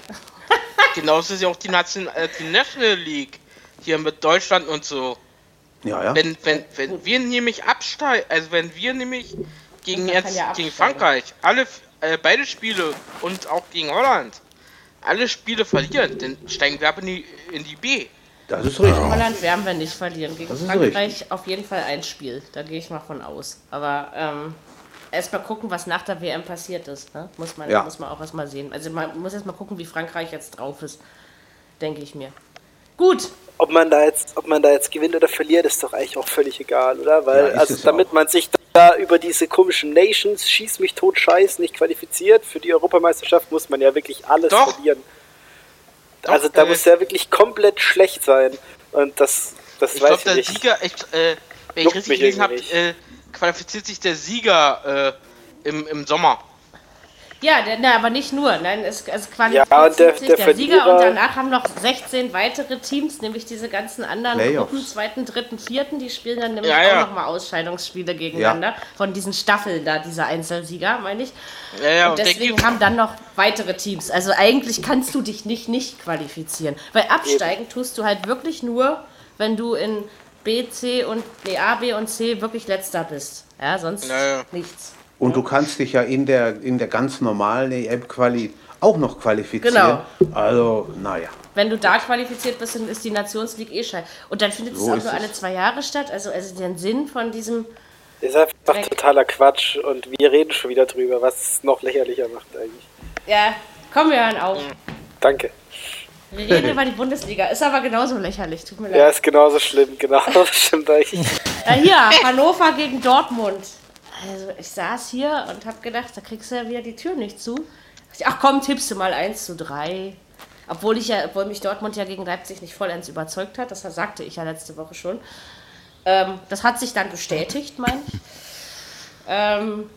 genauso ist ja auch die, Nation, äh, die National League hier mit Deutschland und so. Ja, ja. Wenn, wenn, wenn wir nämlich absteigen, also wenn wir nämlich gegen, jetzt, ja gegen. Frankreich alle äh, beide Spiele und auch gegen Holland alle Spiele verlieren, dann steigen wir ab in die, in die B. Das ist richtig. Holland werden wir nicht verlieren. Gegen Frankreich auf jeden Fall ein Spiel. Da gehe ich mal von aus. Aber ähm, erst mal gucken, was nach der WM passiert ist. Ne? Muss, man, Ja. muss man auch erst mal sehen. Also man muss erst mal gucken, wie Frankreich jetzt drauf ist. Denke ich mir. Gut, Ob man da jetzt, ob man da jetzt gewinnt oder verliert, ist doch eigentlich auch völlig egal, oder? Weil, Ja, ist also es damit auch. man sich da über diese komischen Nations, schieß mich tot, scheiß, nicht qualifiziert, für die Europameisterschaft muss man ja wirklich alles Doch. verlieren. Doch, also da äh, muss ja wirklich komplett schlecht sein. Und das, das Ich weiß glaube, ich der nicht. Sieger, ich, äh, wenn ich richtig mich gelesen habe, äh, qualifiziert sich der Sieger äh, im, im Sommer. Ja, der, na, aber nicht nur. Nein, es, es qualifiziert Ja, der- sich der der, Sieger und danach haben noch 16 weitere Teams, nämlich diese ganzen anderen Playoffs. Gruppen, zweiten, dritten, vierten, die spielen dann nämlich Ja, ja. auch nochmal Ausscheidungsspiele gegeneinander. Von diesen Staffeln da, dieser Einzelsieger, meine ich. Ja, ja, und deswegen haben dann noch weitere Teams. Also eigentlich kannst du dich nicht nicht qualifizieren. Weil absteigen tust du halt wirklich nur, wenn du in B, C und nee, A, B und C wirklich letzter bist. Ja, sonst Ja, ja. nichts. Und du kannst dich ja in der, in der ganz normalen EM-Quali auch noch qualifizieren. Genau. Also, naja. Wenn du da qualifiziert bist, dann ist die Nationsleague eh scheiße. Und dann findet So es auch nur es. alle zwei Jahre statt. Also, also den Sinn von diesem. Das ist einfach Dreck. totaler Quatsch und wir reden schon wieder drüber, was es noch lächerlicher macht eigentlich. Ja, komm, wir hören auf. Danke. Wir reden über die Bundesliga. Ist aber genauso lächerlich. Tut mir Ja, leid. ist genauso schlimm, genau. Stimmt eigentlich. Ja, hier, Hannover gegen Dortmund. Also ich saß hier und habe gedacht, da kriegst du ja wieder die Tür nicht zu. Ach komm, tippst du mal 1 zu 3. Obwohl ich ja, obwohl mich Dortmund ja gegen Leipzig nicht vollends überzeugt hat, das sagte ich ja letzte Woche schon. Ähm, das hat sich dann bestätigt, meine ich. Ähm,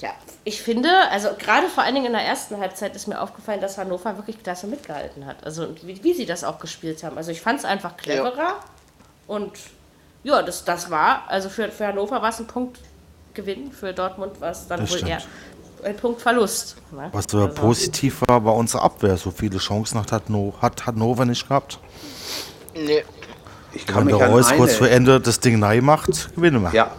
ja, ich finde, also gerade vor allen Dingen in der ersten Halbzeit ist mir aufgefallen, dass Hannover wirklich klasse mitgehalten hat. Also wie, wie sie das auch gespielt haben. Also ich fand es einfach cleverer und ja, das, das war, also für, für Hannover war es ein Punktgewinn, für Dortmund war es dann Das wohl stimmt. eher ein Punktverlust. Ne? Was aber Also, positiv war, war unsere Abwehr. So viele Chancen hat, Hanno- hat Hannover nicht gehabt. Nee. Ich kann Wenn mich der Reus kurz vor eine, Ende das Ding neu macht, gewinnen wir. ja,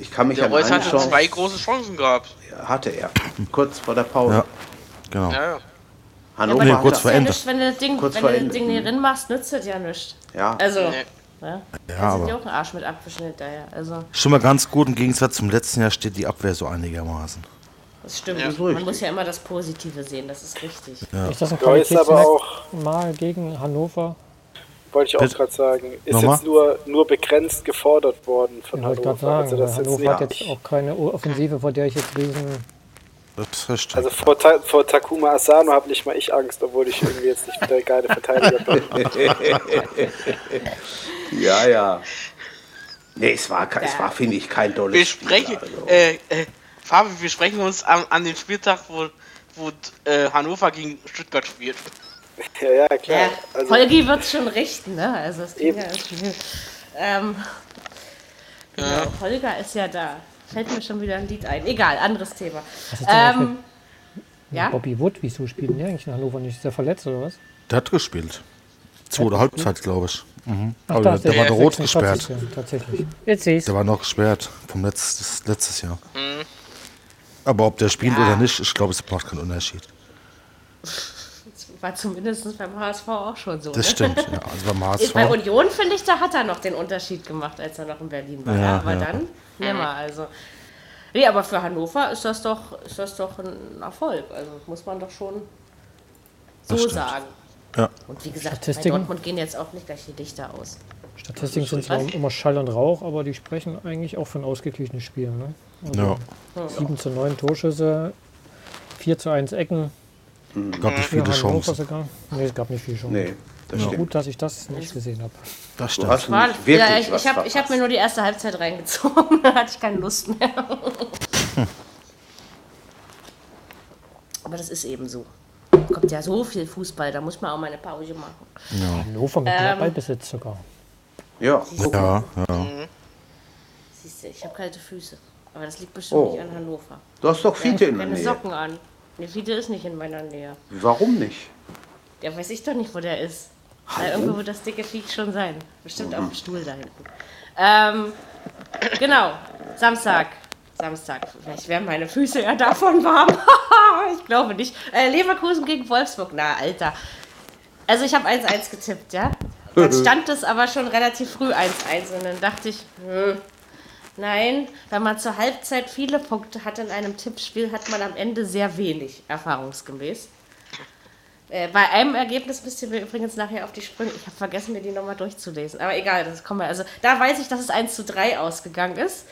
ich kann mich Der an Reus eine hatte Chance, zwei große Chancen gehabt. hatte er, kurz vor der Pause. Ja. Genau. Ja, ja. Ja, Hannover Nee, aber kurz vor ja Ende. Nicht, wenn du das Ding, Kurz wenn du das Ende. Ding nicht drin machst, nützt das ja nichts. Ja, Also, Nee. Ja, Ja, die aber auch einen Arsch mit abwischen hinterher. Also, schon mal ganz gut. Im Gegensatz zum letzten Jahr steht die Abwehr so einigermaßen. das stimmt. Ja. ist Man richtig. muss ja immer das Positive sehen, das ist richtig. Ist das ein Ja, ist aber auch, Mal gegen Hannover? wollte ich auch gerade sagen, ist Nochmal? jetzt nur, nur begrenzt gefordert worden von gerade Hannover. sagen, Also, das ist jetzt Hannover hat jetzt auch keine Offensive, vor der ich jetzt riesen... Das ist richtig. also vor, Ta vor Takuma Asano habe nicht mal ich Angst, obwohl ich irgendwie jetzt nicht der geile Verteidiger bin. ja, ja. Nee, es war, es war finde ich, kein dolles Wir Spiel, sprechen, also. äh, äh, Fabi, wir sprechen uns an, an den Spieltag, wo, wo äh, Hannover gegen Stuttgart spielt. ja, ja, klar. Ja, Also, Holgi wird schon richten, ne? Also, das Ding ja ist, ähm, genau, Holger ist ja da. Fällt mir schon wieder ein Lied ein. Egal, anderes Thema. Ähm, ja? Bobby Wood, wieso spielt der eigentlich in Hannover nicht? Ist der verletzt oder was? Der hat gespielt. Zweite Halbzeit, glaube ich. Mhm. Ach, Aber der, war da rot 46, gesperrt. Tatsächlich. Jetzt sehe ich Der war noch gesperrt vom letztes, letztes Jahr. Aber ob der spielt Ja. oder nicht, ich glaube, es macht keinen Unterschied. War zumindest beim HSV auch schon so. Das ne? stimmt. Ja. Also beim Ist Bei HSV. Union, finde ich, da hat er noch den Unterschied gemacht, als er noch in Berlin war. Ja, aber ja. dann nimmer. Also. Nee, aber für Hannover ist das doch, ist das doch ein Erfolg. Also muss man doch schon so sagen. Ja. Und wie gesagt, bei Statistiken? Dortmund gehen jetzt auch nicht gleich die Dichter aus. Statistiken sind zwar immer Schall und Rauch, aber die sprechen eigentlich auch von ausgeglichenen Spielen. Ne? Ja. 7 zu 9 Torschüsse, 4 zu 1 Ecken. Gab nicht viele Chancen. Nee, es gab nicht viele Chancen. Nee, das Ja, gut, dass ich das nicht gesehen habe. Das Du stimmt. hast War, nicht wirklich ja, ich was ich habe ich hab mir nur die erste Halbzeit reingezogen, da hatte ich keine Lust mehr. Aber das ist eben so. Kommt ja so viel Fußball, da muss man auch mal eine Pause machen. Hannover mit Ähm, Ballbesitz sogar. Ja. Ja, ja. Siehst du, ich habe kalte Füße. Aber das liegt bestimmt Oh. nicht an Hannover. Du hast doch Ich Fiete habe in der keine Nähe. Socken an. Ne, Fiete ist nicht in meiner Nähe. Warum nicht? Der weiß ich doch nicht, wo der ist. Da irgendwo wird das dicke Viech schon sein. Bestimmt auf dem Stuhl da hinten. Ähm, genau, Samstag. Samstag. Vielleicht werden meine Füße ja davon warm. ich glaube nicht. Äh, Leverkusen gegen Wolfsburg. Na, Alter. Also ich habe 1-1 getippt, ja. Dann stand es aber schon relativ früh 1-1 und dann dachte ich, hm, nein, wenn man zur Halbzeit viele Punkte hat in einem Tippspiel, hat man am Ende sehr wenig, erfahrungsgemäß. Äh, bei einem Ergebnis müsst ihr mir übrigens nachher auf die Sprünge. Ich habe vergessen, mir die nochmal durchzulesen. Aber egal, das kommen wir. Also da weiß ich, dass es 1 zu 3 ausgegangen ist.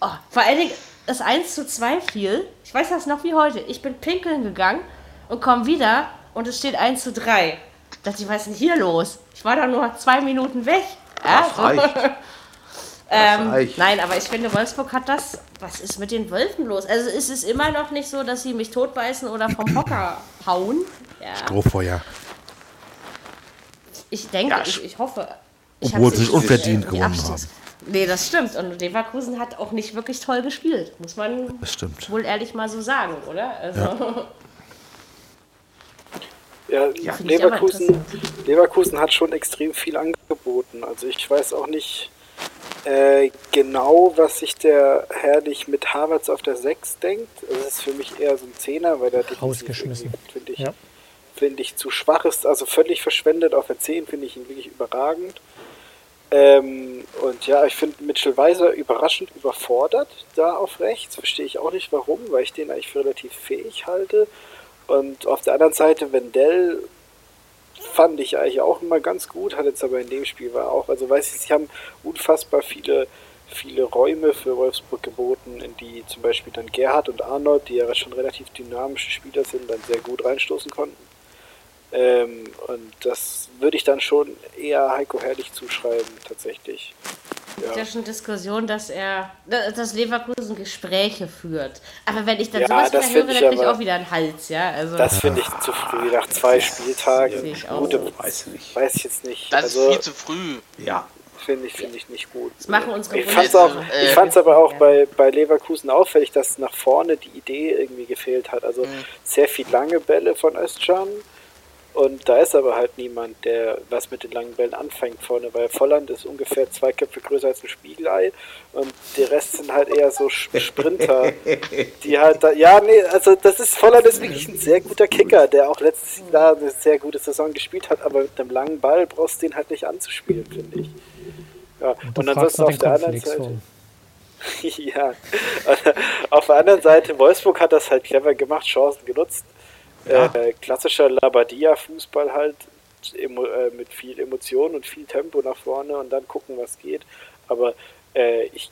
Oh, vor allen Dingen das 1 zu 2 fiel. Ich weiß das noch wie heute. Ich bin pinkeln gegangen und komme wieder und es steht 1 zu 3. Ich dachte, ich was ist denn hier los? Ich war da nur zwei Minuten weg. Ja, Das reicht. ähm, nein, aber ich finde, Wolfsburg hat das. Was ist mit den Wölfen los? Also es ist immer noch nicht so, dass sie mich totbeißen oder vom Hocker hauen. Ja, Strohfeuer. ich denke, Ja, ich, ich hoffe. Ich Obwohl sie nicht unverdient die gewonnen Abstiegs- Nee, das stimmt. Und Leverkusen hat auch nicht wirklich toll gespielt. Muss man Das stimmt. wohl ehrlich mal so sagen, oder? Also, Ja, ich aber Leverkusen. Leverkusen hat schon extrem viel angeboten. Also ich weiß auch nicht äh, genau, was sich der Herrlich mit Havertz auf der 6 denkt. Es ist für mich eher so ein Zehner, weil der Rausgeschmissen. finde ich, Ja. Finde ich zu schwach ist. Also völlig verschwendet. Auf der 10 finde ich ihn wirklich überragend. Ähm, und ja, ich finde Mitchell Weiser überraschend überfordert da auf rechts. Verstehe ich auch nicht warum, weil ich den eigentlich für relativ fähig halte. Und auf der anderen Seite Wendell fand ich eigentlich auch immer ganz gut, hat jetzt aber in dem Spiel war auch, also weiß ich, sie haben unfassbar viele, viele Räume für Wolfsburg geboten, in die zum Beispiel dann Gerhard und Arnold, die ja schon relativ dynamische Spieler sind, dann sehr gut reinstoßen konnten. Ähm, und das würde ich dann schon eher Heiko Herrlich zuschreiben, tatsächlich. Es gibt ja schon Diskussion, dass er, dass Leverkusen Gespräche führt. Aber wenn ich dann Ja, sowas das wieder höre, find ich dann kriege ich auch wieder einen Hals, ja. Also Das finde ich zu früh, nach zwei Spieltagen. ich auch Gut, so. Weiß nicht. weiß ich jetzt nicht. Das also ist viel zu früh. Ja. finde ich, finde ich nicht gut. das machen unsere Ich fand's auch, Bundesliga- ich äh, aber auch Ja. bei, bei Leverkusen auffällig, dass nach vorne die Idee irgendwie gefehlt hat. Also Mhm. sehr viel lange Bälle von Özcan und da ist aber halt niemand, der was mit den langen Bällen anfängt vorne, weil Volland ist ungefähr zwei Köpfe größer als ein Spiegelei und der Rest sind halt eher so Sprinter, die halt da, ja, nee, also das ist, Volland ist wirklich ein sehr guter Kicker, der auch letztes Jahr eine sehr gute Saison gespielt hat, aber mit einem langen Ball brauchst du den halt nicht anzuspielen, finde ich. Ja, und fragst ansonsten auf der anderen Seite. warum. ja. Auf der anderen Seite, Wolfsburg hat das halt clever gemacht, Chancen genutzt. Äh, klassischer Labadia-Fußball halt, äh, mit viel Emotion und viel Tempo nach vorne und dann gucken, was geht. Aber äh, ich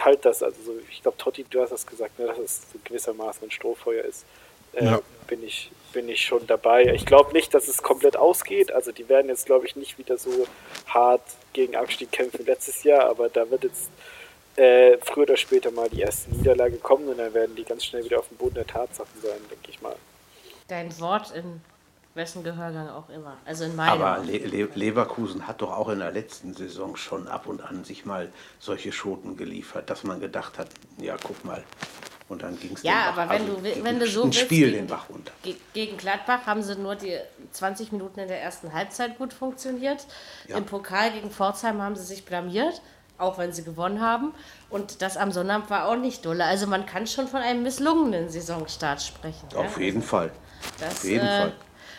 halte das, also so, ich glaube, Totti, du hast das gesagt, ne, dass es gewissermaßen ein Strohfeuer ist. Äh, Ja. bin, ich, bin ich schon dabei. Ich glaube nicht, dass es komplett ausgeht. Also die werden jetzt, glaube ich, nicht wieder so hart gegen Abstieg kämpfen letztes Jahr, aber da wird jetzt äh, früher oder später mal die erste Niederlage kommen und dann werden die ganz schnell wieder auf dem Boden der Tatsachen sein, denke ich mal. Dein Wort in wessen Gehörgang auch immer. Also in meinem. Aber Le Le Leverkusen hat doch auch in der letzten Saison schon ab und an sich mal solche Schoten geliefert, dass man gedacht hat, ja, guck mal. Und dann ging es ja, aber wenn du, wi- wenn du so ein willst, Spiel gegen, den Bach runter. ge- gegen Gladbach haben sie nur die 20 Minuten in der ersten Halbzeit gut funktioniert. Ja. Im Pokal gegen Pforzheim haben sie sich blamiert, auch wenn sie gewonnen haben. Und das am Sonnabend war auch nicht dolle. Also man kann schon von einem misslungenen Saisonstart sprechen. Auf ja? jeden Fall. Das, Auf jeden äh, Fall.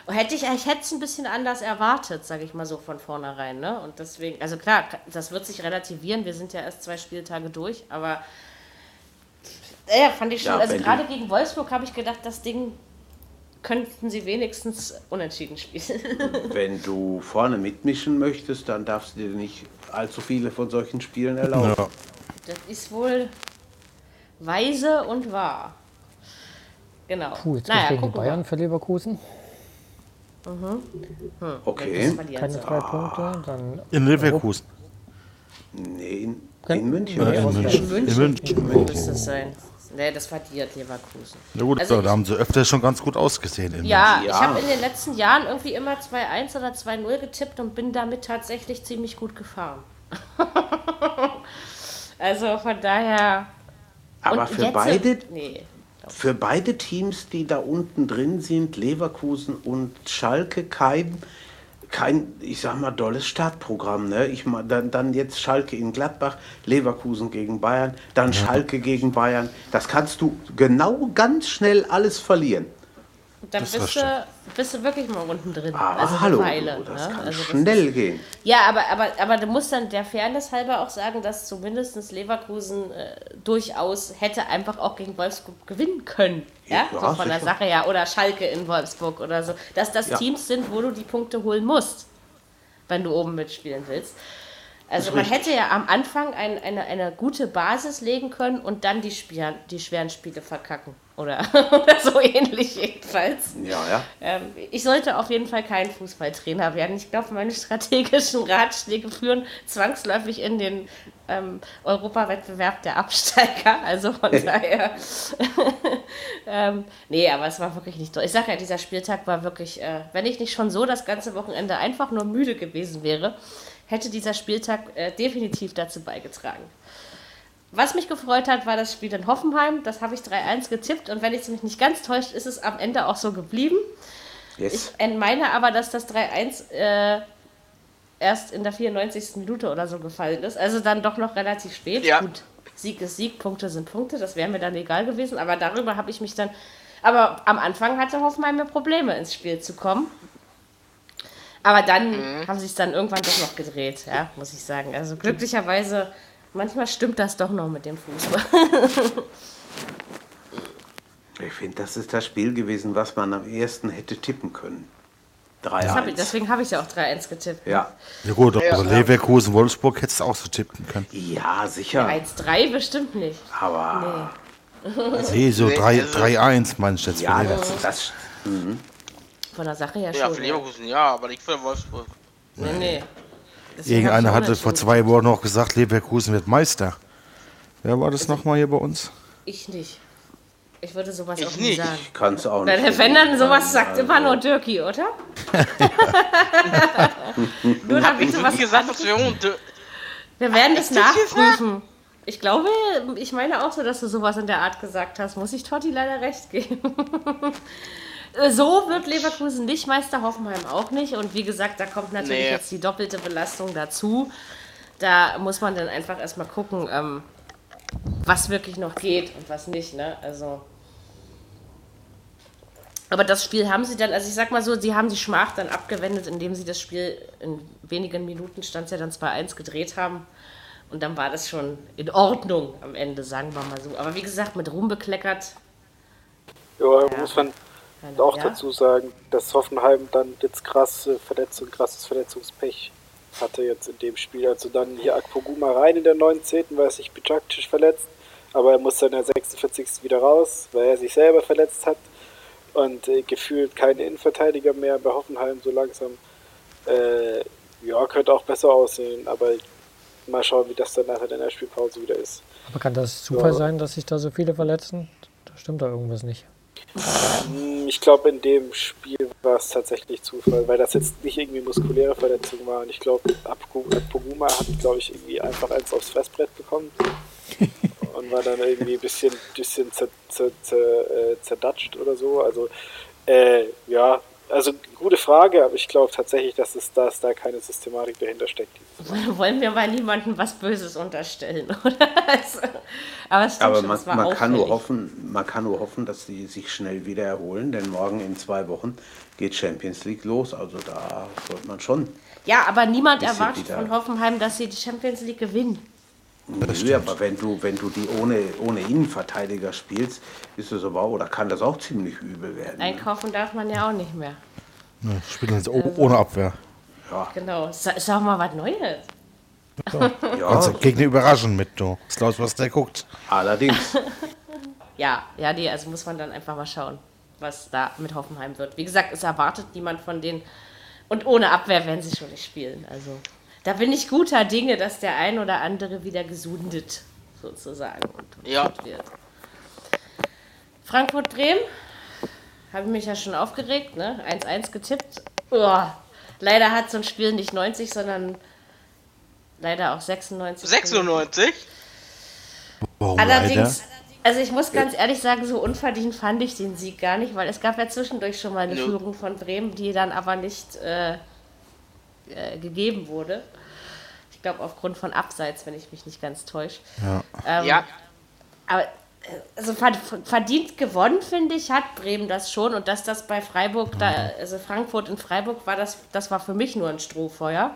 Hätte ich, ich hätte es ein bisschen anders erwartet, sage ich mal so von vornherein. Ne? Und deswegen, also klar, das wird sich relativieren. Wir sind ja erst zwei Spieltage durch, aber ja, fand ich schon. Ja, also gerade gegen Wolfsburg habe ich gedacht, das Ding könnten sie wenigstens unentschieden spielen. Wenn du vorne mitmischen möchtest, dann darfst du dir nicht allzu viele von solchen Spielen erlauben. Ja. das ist wohl weise und wahr. Genau. Puh, jetzt naja, die Bayern wir. für Leverkusen. Okay. Das verlieren Keine drei Punkte. Dann In Leverkusen. Nee, in, in München. Nee, in München. In München, In München. müsste es sein. Nee, das verliert Leverkusen. Na gut, Also da ich- haben sie öfter schon ganz gut ausgesehen. In Ja, Ja. ich habe in den letzten Jahren irgendwie immer 2-1 oder 2-0 getippt und bin damit tatsächlich ziemlich gut gefahren. also von daher. Aber und für jetzt- beide, Nee. Für beide Teams, die da unten drin sind, Leverkusen und Schalke, kein, kein ich sag mal, dolles Startprogramm. Ne? Ich mal, dann, dann jetzt Schalke in Gladbach, Leverkusen gegen Bayern, dann Schalke gegen Bayern. Das kannst du genau ganz schnell alles verlieren. Dann Das bist du, bist du wirklich mal unten drin. Aber also eine hallo, Weile, das ne? kann also das schnell gehen. Ja, aber, aber, aber du musst dann der Fairness halber auch sagen, dass zumindest Leverkusen äh, durchaus hätte einfach auch gegen Wolfsburg gewinnen können. Ja, Ja, so von der. Sache her. Oder Schalke in Wolfsburg oder so. Dass das Ja. Teams sind, wo du die Punkte holen musst, wenn du oben mitspielen willst. Also man richtig. hätte ja am Anfang ein, eine, eine gute Basis legen können und dann die, Spiel, die schweren Spiele verkacken. Oder, oder so ähnlich jedenfalls. Ja, ja. Ähm, ich sollte auf jeden Fall kein Fußballtrainer werden. Ich glaube, meine strategischen Ratschläge führen zwangsläufig in den ähm, Europawettbewerb der Absteiger. Also von daher. ähm, nee, aber es war wirklich nicht toll. Ich sage ja, dieser Spieltag war wirklich, äh, wenn ich nicht schon so das ganze Wochenende einfach nur müde gewesen wäre, hätte dieser Spieltag äh, definitiv dazu beigetragen. Was mich gefreut hat, war das Spiel in Hoffenheim. Das habe ich 3-1 getippt und wenn ich mich nicht ganz täuscht, ist es am Ende auch so geblieben. Yes. Ich meine aber, dass das 3-1 äh, erst in der 94. Minute oder so gefallen ist. Also dann doch noch relativ spät. Ja. Gut, Sieg ist Sieg, Punkte sind Punkte. Das wäre mir dann egal gewesen. Aber darüber habe ich mich dann. Aber am Anfang hatte Hoffenheim mir Probleme ins Spiel zu kommen. Aber dann haben sie es dann irgendwann doch noch gedreht, ja, muss ich sagen. Also glücklicherweise, manchmal stimmt das doch noch mit dem Fußball. Ich finde, das ist das Spiel gewesen, was man am ersten hätte tippen können. Das hab ich, 3-1. deswegen habe ich ja auch 3-1 getippt. Ja. Ja gut, aber Leverkusen, Wolfsburg hättest du auch so tippen können. ja, sicher. 1-3 bestimmt nicht. Aber Nee, so Nee, 3 also- 3-1 meinst du jetzt. ja, für das, das Von der Sache her Ja, schon. für ja. Leverkusen, ja, aber nicht für Wolfsburg. Nee, nee. Deswegen Irgendeiner ich hatte vor zwei Wochen noch gesagt, Leverkusen wird Meister. Wer war das nochmal hier bei uns? Ich nicht. Ich würde sowas Ich auch nie nicht. sagen. kann es auch nicht. Wenn dann sowas sagt Also, immer nur Dirki, oder? nur damit Ich du habe was gesagt, dass wir und Wir werden es nachprüfen. Ich glaube, ich meine auch so, dass du sowas in der Art gesagt hast. Muss ich Totti leider recht geben. so wird Leverkusen nicht Meister, Hoffenheim auch nicht. Und wie gesagt, da kommt natürlich Nee. jetzt die doppelte Belastung dazu. Da muss man dann einfach erstmal gucken, ähm, was wirklich noch geht und was nicht. Ne? Also. Aber das Spiel haben sie dann, also ich sag mal so, sie haben die Schmach dann abgewendet, indem sie das Spiel in wenigen Minuten stand ja dann 2-1 gedreht haben. Und dann war das schon in Ordnung am Ende, sagen wir mal so. Aber wie gesagt, mit Ruhm bekleckert. Ja, muss man keine- auch ja? dazu sagen, dass Hoffenheim dann jetzt krasse Verletzung, krasses Verletzungspech hatte jetzt in dem Spiel. Also dann hier Akpoguma rein in der 19. weil er sich Bijaktisch verletzt, aber er musste in der 46. wieder raus, weil er sich selber verletzt hat und äh, gefühlt keine Innenverteidiger mehr bei Hoffenheim so langsam. Äh, ja, könnte auch besser aussehen, aber mal schauen, wie das dann nachher in der Spielpause wieder ist. Aber kann das Zufall Ja. sein, dass sich da so viele verletzen? Da stimmt da irgendwas nicht. Ich glaube, in dem Spiel war es tatsächlich Zufall, weil das jetzt nicht irgendwie muskuläre Verletzung war. Und ich glaube, Poguma hat, glaube ich, irgendwie einfach eins aufs Fressbrett bekommen und war dann irgendwie ein bisschen, bisschen zer, zer, zer, äh, zerdatscht oder so. Also, äh, ja, also gute Frage, aber ich glaube tatsächlich, dass, es, dass da keine Systematik dahinter steckt. Wollen wir mal niemandem was Böses unterstellen, oder? Also, aber es stimmt Aber schon, man, es war man, kann nur hoffen, man kann nur hoffen, dass die sich schnell wieder erholen, denn morgen in zwei Wochen geht Champions League los. Also da sollte man schon. Ja, aber niemand erwartet von Hoffenheim, dass sie die Champions League gewinnen. Nö, aber wenn du, wenn du die ohne, ohne Innenverteidiger spielst, ist es aber oder kann das auch ziemlich übel werden. Einkaufen darf man ja auch nicht mehr. Ne, spielen jetzt o- ohne Abwehr. Genau, ist, ist auch mal was Neues. Ja, Also Gegner überraschen mit, du. Klaus, was der guckt. allerdings. Ja, ja, nee, also muss man dann einfach mal schauen, was da mit Hoffenheim wird. Wie gesagt, es erwartet niemand von denen. Und ohne Abwehr werden sie schon nicht spielen. Also da bin ich guter Dinge, dass der ein oder andere wieder gesundet, sozusagen, und Ja. wird. Frankfurt-Bremen, habe ich mich ja schon aufgeregt, ne? 1-1 getippt. Uah. Leider hat so ein Spiel nicht 90, sondern leider auch 96. 96? Warum Allerdings, also ich muss ganz ehrlich sagen, so unverdient fand ich den Sieg gar nicht, weil es gab ja zwischendurch schon mal eine Nö. Führung von Bremen, die dann aber nicht äh, äh, gegeben wurde. Ich glaube aufgrund von Abseits, wenn ich mich nicht ganz täusche. Ähm, Ja. Aber äh, also verd- verdient gewonnen, finde ich, hat Bremen das schon. Und dass das bei Freiburg, da, also Frankfurt in Freiburg war, das, das war für mich nur ein Strohfeuer.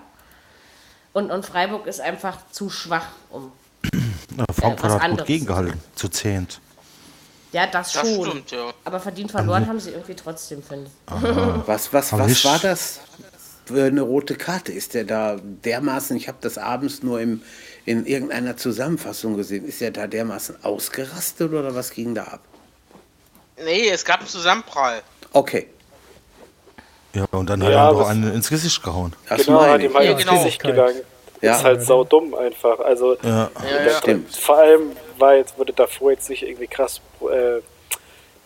Und, und Freiburg ist einfach zu schwach, um Na, Frankfurt was hat gut anderes. gegengehalten. Zu zehnt. Ja, das, Das schon. stimmt, ja. Aber verdient verloren haben sie irgendwie trotzdem, finde ich. Was, was, was war das für eine rote Karte? Ist der da dermaßen, ich habe das abends nur im, in irgendeiner Zusammenfassung gesehen, ist der da dermaßen ausgerastet oder was ging da ab? Nee, es gab einen Zusammenprall. Okay, Ja, und dann hat Ja, er noch einen ins Gesicht gehauen. das genau, meine hat ich. ihm halt Ja, ins genau. Gesicht gelangt. Ja. Ist halt saudumm einfach. Also Ja. Ja, ja. Stimmt. vor allem war jetzt, wurde davor jetzt nicht irgendwie krass äh,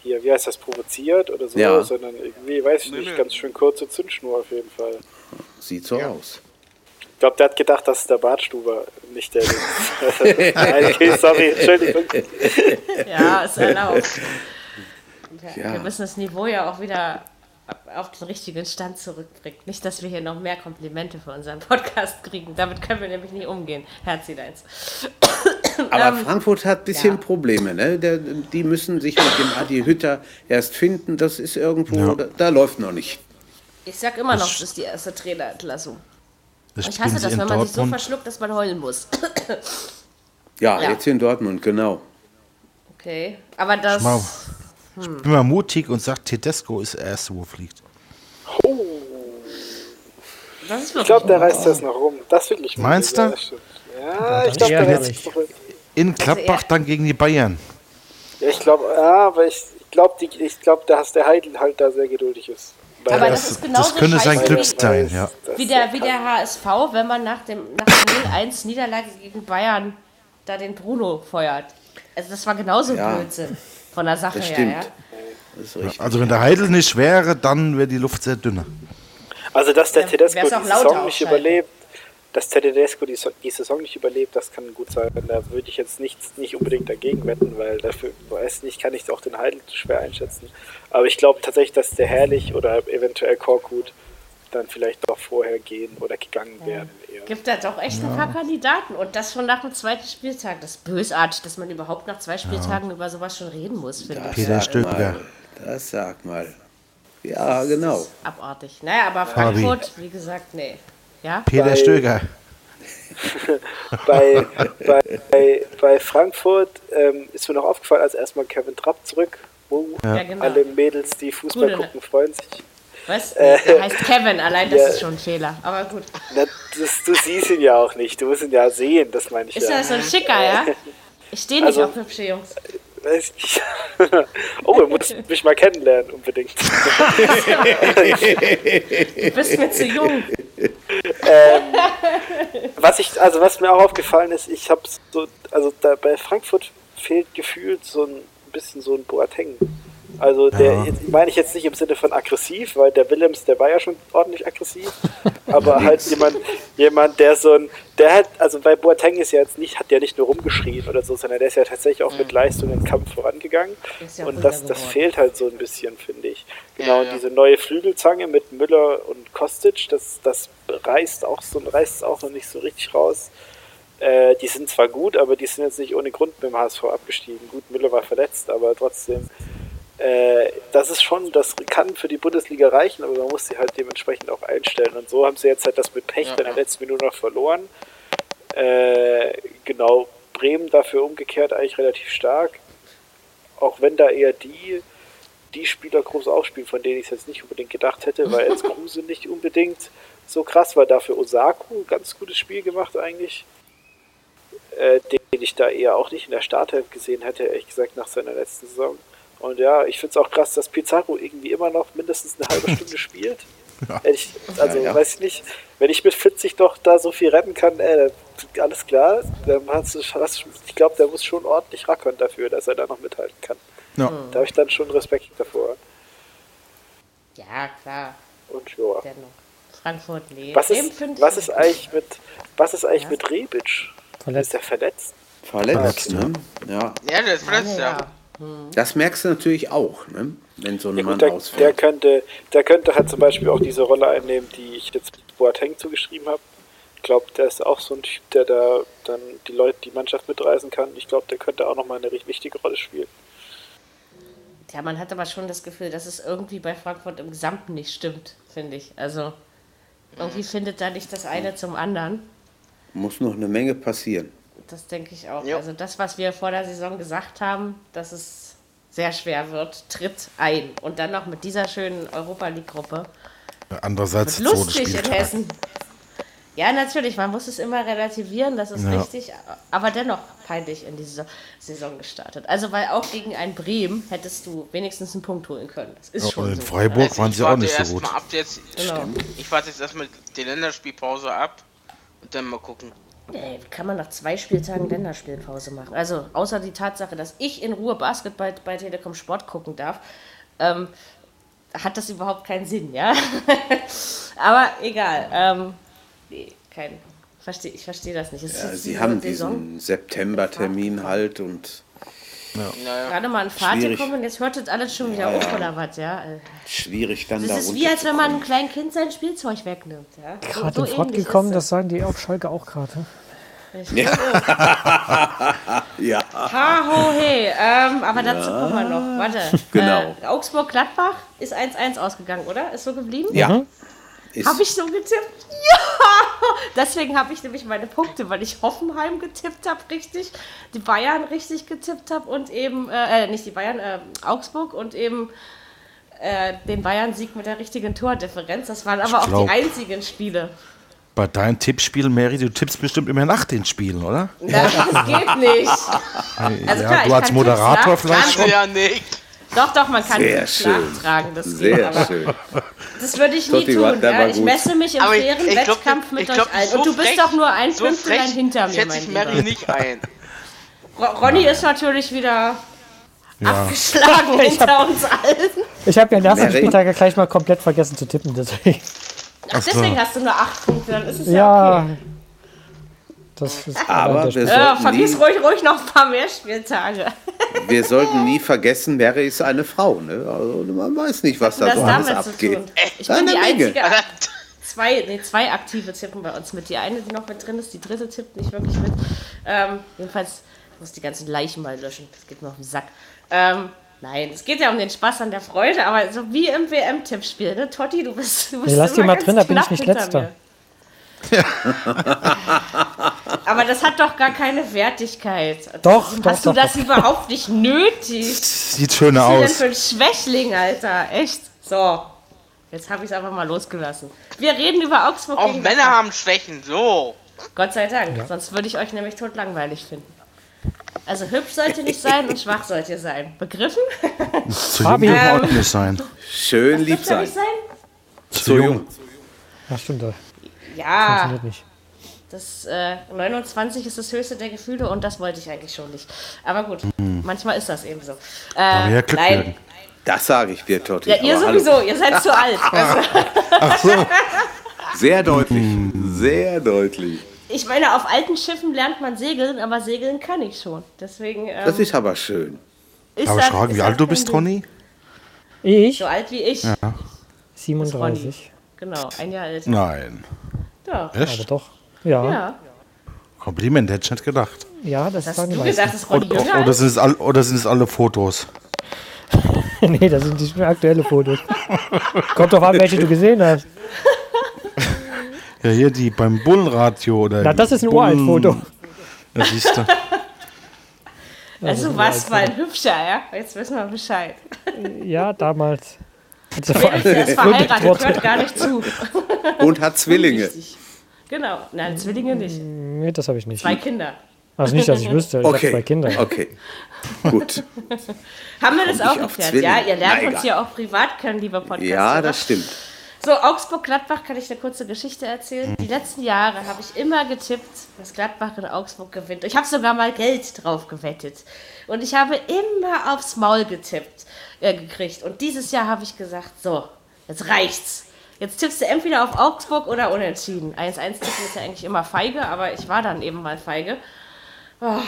hier, wie heißt das, provoziert oder so, Ja. sondern irgendwie, weiß ich Nee, nicht, nee. ganz schön kurze Zündschnur auf jeden Fall. Sieht so aus. Ich glaube, der hat gedacht, das ist der Bartstuber, nicht der. Nein, okay, sorry, Entschuldigung. Ja, ist erlaubt. Ja, Ja. Wir müssen das Niveau ja auch wieder auf den richtigen Stand zurückbringen. Nicht, dass wir hier noch mehr Komplimente für unseren Podcast kriegen. Damit können wir nämlich nicht umgehen. Herzileins. Aber Frankfurt hat ein bisschen ja. Probleme. Ne? Der, die müssen sich mit dem Adi Hütter erst finden. Das ist irgendwo, Ja. da, da läuft noch nicht. Ich sag immer noch, das ist die erste Trainerentlassung. Das Ich hasse das, wenn man sich so Dortmund. verschluckt, dass man heulen muss. Ja, Ja. jetzt in Dortmund, genau. Okay. Aber das. Mal- Ich bin mal mutig und sag, Tedesco ist der Erste, wo fliegt. Das ist Ich glaube, der reißt das noch rum. Das will ich. Meinst Ja, du? stimmt. Ja, ich glaube, der reißt das noch rum. In Gladbach dann gegen die Bayern. Ja, ich glaube, ja, aber ich, ich glaube, ich glaub, dass der Heidel halt da sehr geduldig ist. Weil Aber er- das ist genauso das könnte sein Glück wie- sein, ja. Wie er der, wie der HSV, wenn man nach, dem, nach der 0-1 Niederlage gegen Bayern da den Bruno feuert. Also das war genauso Ja. Blödsinn von der Sache Das her. Ja? Das ist richtig. Also wenn der Heidel nicht wäre, dann wäre die Luft sehr dünner. Also, dass der Tedesco die Saison nicht überlebt, dass Tedesco die, So- die Saison nicht überlebt, das kann gut sein. Da würde ich jetzt nicht, nicht unbedingt dagegen wetten, weil dafür, weiß nicht, kann ich auch den Heidel schwer einschätzen. Aber ich glaube tatsächlich, dass der Herrlich oder eventuell Korkut dann vielleicht doch vorher gehen oder gegangen werden. Eher. Gibt da doch echt ein paar Kandidaten. Und das schon nach dem zweiten Spieltag. Das ist bösartig, dass man überhaupt nach zwei Spieltagen über sowas schon reden muss, finde ich. Peter Stöger. mal, Das sag mal. Ja, genau. Abartig. Naja, aber Fabi. Frankfurt, wie gesagt, nee. Ja? Peter Bei- Stöger. bei, bei, bei, bei Frankfurt ähm, ist mir noch aufgefallen, als erstmal Kevin Trapp zurück. Oh, Ja, genau. Alle Mädels, die Fußball Gute, gucken, freuen sich. Was? Äh, Der heißt Kevin, allein das ja. ist schon ein Fehler. Aber gut. Na, das, du siehst ihn ja auch nicht, du musst ihn ja sehen, das meine ich Ist ja. ja so ein Schicker, ja? Ich stehe nicht Also- auf hübsche Jungs. Weiß ich nicht. oh, du musst mich mal kennenlernen, unbedingt. Du bist mir zu jung. Was ich, also was mir auch aufgefallen ist, ich habe so, also da bei Frankfurt fehlt gefühlt so ein bisschen so ein Boateng. Also der Ja. jetzt- meine ich jetzt nicht im Sinne von aggressiv, weil der Willems, der war ja schon ordentlich aggressiv, aber halt jemand, jemand, der so ein, der hat, also bei Boateng ist ja jetzt nicht, hat ja nicht nur rumgeschrien oder so, sondern der ist ja tatsächlich auch mit Leistung im Kampf vorangegangen. Ja und das, das fehlt halt so ein bisschen, finde ich. Genau, Ja, und diese neue Flügelzange mit Müller und Kostic, das, das reißt auch so reißt auch noch nicht so richtig raus. Äh, die sind zwar gut, aber die sind jetzt nicht ohne Grund mit dem HSV abgestiegen. Gut, Müller war verletzt, aber trotzdem. Äh, das ist schon, das kann für die Bundesliga reichen, aber man muss sie halt dementsprechend auch einstellen. Und so haben sie jetzt halt das mit Pech Ja, in der letzten Minute noch verloren. Äh, genau, Bremen dafür umgekehrt eigentlich relativ stark. Auch wenn da eher die, die Spieler groß aufspielen, von denen ich es jetzt nicht unbedingt gedacht hätte, weil jetzt Kruse nicht unbedingt so krass war. Dafür Osaku, ganz gutes Spiel gemacht eigentlich. Äh, den ich da eher auch nicht in der Startelf gesehen hätte, ehrlich gesagt, nach seiner letzten Saison. Und ja, ich finde es auch krass, dass Pizarro irgendwie immer noch mindestens eine halbe Stunde spielt. Hätte Ich, also, Ja, ja. weiß ich nicht, wenn ich mit 40 doch da so viel retten kann, ey, dann, alles klar, dann hast du, hast, ich glaube, der muss schon ordentlich rackern dafür, dass er da noch mithalten kann. Ja. Da habe ich dann schon Respekt davor. Ja, klar. Und ja. Dennoch. Frankfurt, nee. Was ist, was ist eigentlich mit, was ist eigentlich Ja. mit Rebic? Ist Verletzt. der verletzt? Verletzt, ne? Ja. Ja, der ist verletzt, ja. Das merkst du natürlich auch, ne? Wenn so ein Ja, Mann gut, der, der, ausfällt. könnte, der könnte halt zum Beispiel auch diese Rolle einnehmen, die ich jetzt Boateng zugeschrieben habe. Ich glaube, der ist auch so ein Typ, der da dann die Leute, die Mannschaft mitreißen kann. Ich glaube, der könnte auch nochmal eine richtig wichtige Rolle spielen. Ja, man hat aber schon das Gefühl, dass es irgendwie bei Frankfurt im Gesamten nicht stimmt, finde ich. Also, irgendwie findet da nicht das eine zum anderen. Muss noch eine Menge passieren. Das denke ich auch. Ja. Also, das, was wir vor der Saison gesagt haben, dass es sehr schwer wird, tritt ein. Und dann noch mit dieser schönen Europa League-Gruppe. Andererseits lustig in Spieltag. Hessen. Ja, natürlich, man muss es immer relativieren, das ist Ja. richtig, aber dennoch peinlich in diese Saison gestartet. Also, weil auch gegen ein Bremen hättest du wenigstens einen Punkt holen können. Das ist Ja, schon und in so. Freiburg Also waren sie auch nicht so gut. Jetzt, Genau. ich warte jetzt erstmal die Länderspielpause ab und dann mal gucken. Wie kann man nach zwei Spieltagen Länderspielpause machen? Also, außer die Tatsache, dass ich in Ruhe Basketball bei Telekom Sport gucken darf, ähm, hat das überhaupt keinen Sinn, ja? Aber egal. Ähm, nee, kein. Versteh, ich verstehe das nicht. Ja, sie haben Saison diesen September-Termin halt und Naja. gerade mal in Fahrt schwierig. gekommen und jetzt hört das alles schon wieder auf oder was, ja? Äh, schwierig dann da Das ist wie, als wenn man einem runterzukommen. kleinen Kind sein Spielzeug wegnimmt, ja? Gerade so in Fahrt ähnlich gekommen, ist das sagen die auf Schalke auch gerade. Ja, Ha, ho, he. Ähm, aber dazu kommen wir noch. Warte. Genau. Äh, Augsburg-Gladbach ist 1-1 ausgegangen, oder? Ist so geblieben? ja. Habe ich so getippt? Ja! Deswegen habe ich nämlich meine Punkte, weil ich Hoffenheim getippt habe, richtig, die Bayern richtig getippt habe und eben, äh, äh, nicht die Bayern, äh, Augsburg und eben äh, den Bayern-Sieg mit der richtigen Tordifferenz. Das waren aber auch glaub- die einzigen Spiele. Bei deinen Tippspielen, Mary, du tippst bestimmt immer nach den Spielen, oder? Na, das geht nicht. Also ja, klar, du als Moderator vielleicht Kannst du schon. ja nicht. Doch, doch, man kann Sehr schön. nachtragen. Das geht, Sehr aber schön. das würde ich nie Totti, tun. Ja? Ich messe mich im Aber ich- fairen ich glaub, Wettkampf mit ich glaub, euch allen. so Und du bist frech- doch nur ein so Fünftel hinter mir, schätze mein ich Lieber. Mary nicht ein. Ro- Ronny ist natürlich wieder abgeschlagen hinter uns allen. Ich habe ja am ersten? Spieltag ja gleich mal komplett vergessen zu tippen. Deswegen. Ach, deswegen hast du nur acht Punkte, dann ist es ja, Ja. okay. Das ist Aber wir. Ja, sollten, vergiss nie, ruhig, ruhig noch ein paar mehr Spieltage. wir sollten nie vergessen, Mary ist eine Frau. Ne? Also man weiß nicht, was da so alles abgeht. Ich bin die Menge. einzige, zwei, nee, zwei aktive tippen bei uns mit. Die eine, die noch mit drin ist, die dritte tippt nicht wirklich mit. Ähm, jedenfalls ich muss die ganzen Leichen mal löschen. Das geht mir auf den Sack. Ähm, nein, es geht ja um den Spaß an der Freude, aber so wie im WM-Tippspiel, ne? Totti, du bist, du bist Nee, lass die immer mal ganz drin, da bin ich nicht Letzter. mir. aber das hat doch gar keine Wertigkeit. Doch, Hast doch, du doch, das überhaupt nicht nötig? Sieht schöner Was ist denn aus. für ein Schwächling, Alter? Echt? So. Jetzt habe ich es einfach mal losgelassen. Wir reden über Augsburg Auch gegen Männer haben Schwächen, so. Gott sei Dank. Sonst würde ich euch nämlich totlangweilig finden. Also hübsch sollt ihr nicht sein und schwach sollt ihr sein. Begriffen? Zu jung auch nicht sein. Schön lieb sein. nicht sein? Zu jung. Ja, stimmt. Das Ja, funktioniert nicht. das äh, 29 ist das höchste der Gefühle und das wollte ich eigentlich schon nicht. Aber gut, manchmal ist das eben so. Äh, Aber ja, Glück nein. werden. Das sage ich dir, Totti. Ja, ihr Aber hallo. sowieso, ihr seid zu alt. Also, Sehr deutlich. Sehr deutlich. ich meine, auf alten Schiffen lernt man segeln, aber segeln kann ich schon. Deswegen ähm, Das ist aber schön. ist Aber das- ich frage, ist wie alt du bist. Ronny? Ich? So alt wie ich. 37. Genau, ein Jahr älter. Nein. Ja. Aber Echt? doch. Ja. Ja, ja. Kompliment, hätte ich nicht gedacht. das Hast sagen die du gesagt, Ronny Oder, jünger oder, ist? sind es all, oder sind es alle Fotos? nee, das sind die aktuelle Fotos. Kommt doch an, welche du gesehen hast. Ja, hier die beim Bullenradio oder. Na, das ist ein Bullen- Uralt-Foto. Ja, siehst du. Also warst mal ein hübscher, ja? Jetzt wissen wir Bescheid. Ja, damals. Wer ist verheiratet, hört gar nicht zu. Und hat Zwillinge. Genau. Nein, Zwillinge nicht. Nee, das habe ich nicht. Zwei Kinder. Also nicht, dass ich wüsste. Ich habe Okay. zwei Kinder. Okay. Gut. Haben wir das auch geklärt? Ja, ihr lernt Na, uns ja auch privat kennen, lieber Podcast. Ja, das stimmt. So, Augsburg-Gladbach kann ich eine kurze Geschichte erzählen. Die letzten Jahre habe ich immer getippt, dass Gladbach in Augsburg gewinnt. Ich habe sogar mal Geld drauf gewettet. Und ich habe immer aufs Maul getippt, äh, gekriegt. Und dieses Jahr habe ich gesagt, so, jetzt reicht's. Jetzt tippst du entweder auf Augsburg oder unentschieden. 1-1 tippen ist ja eigentlich immer feige, aber ich war dann eben mal feige. Oh,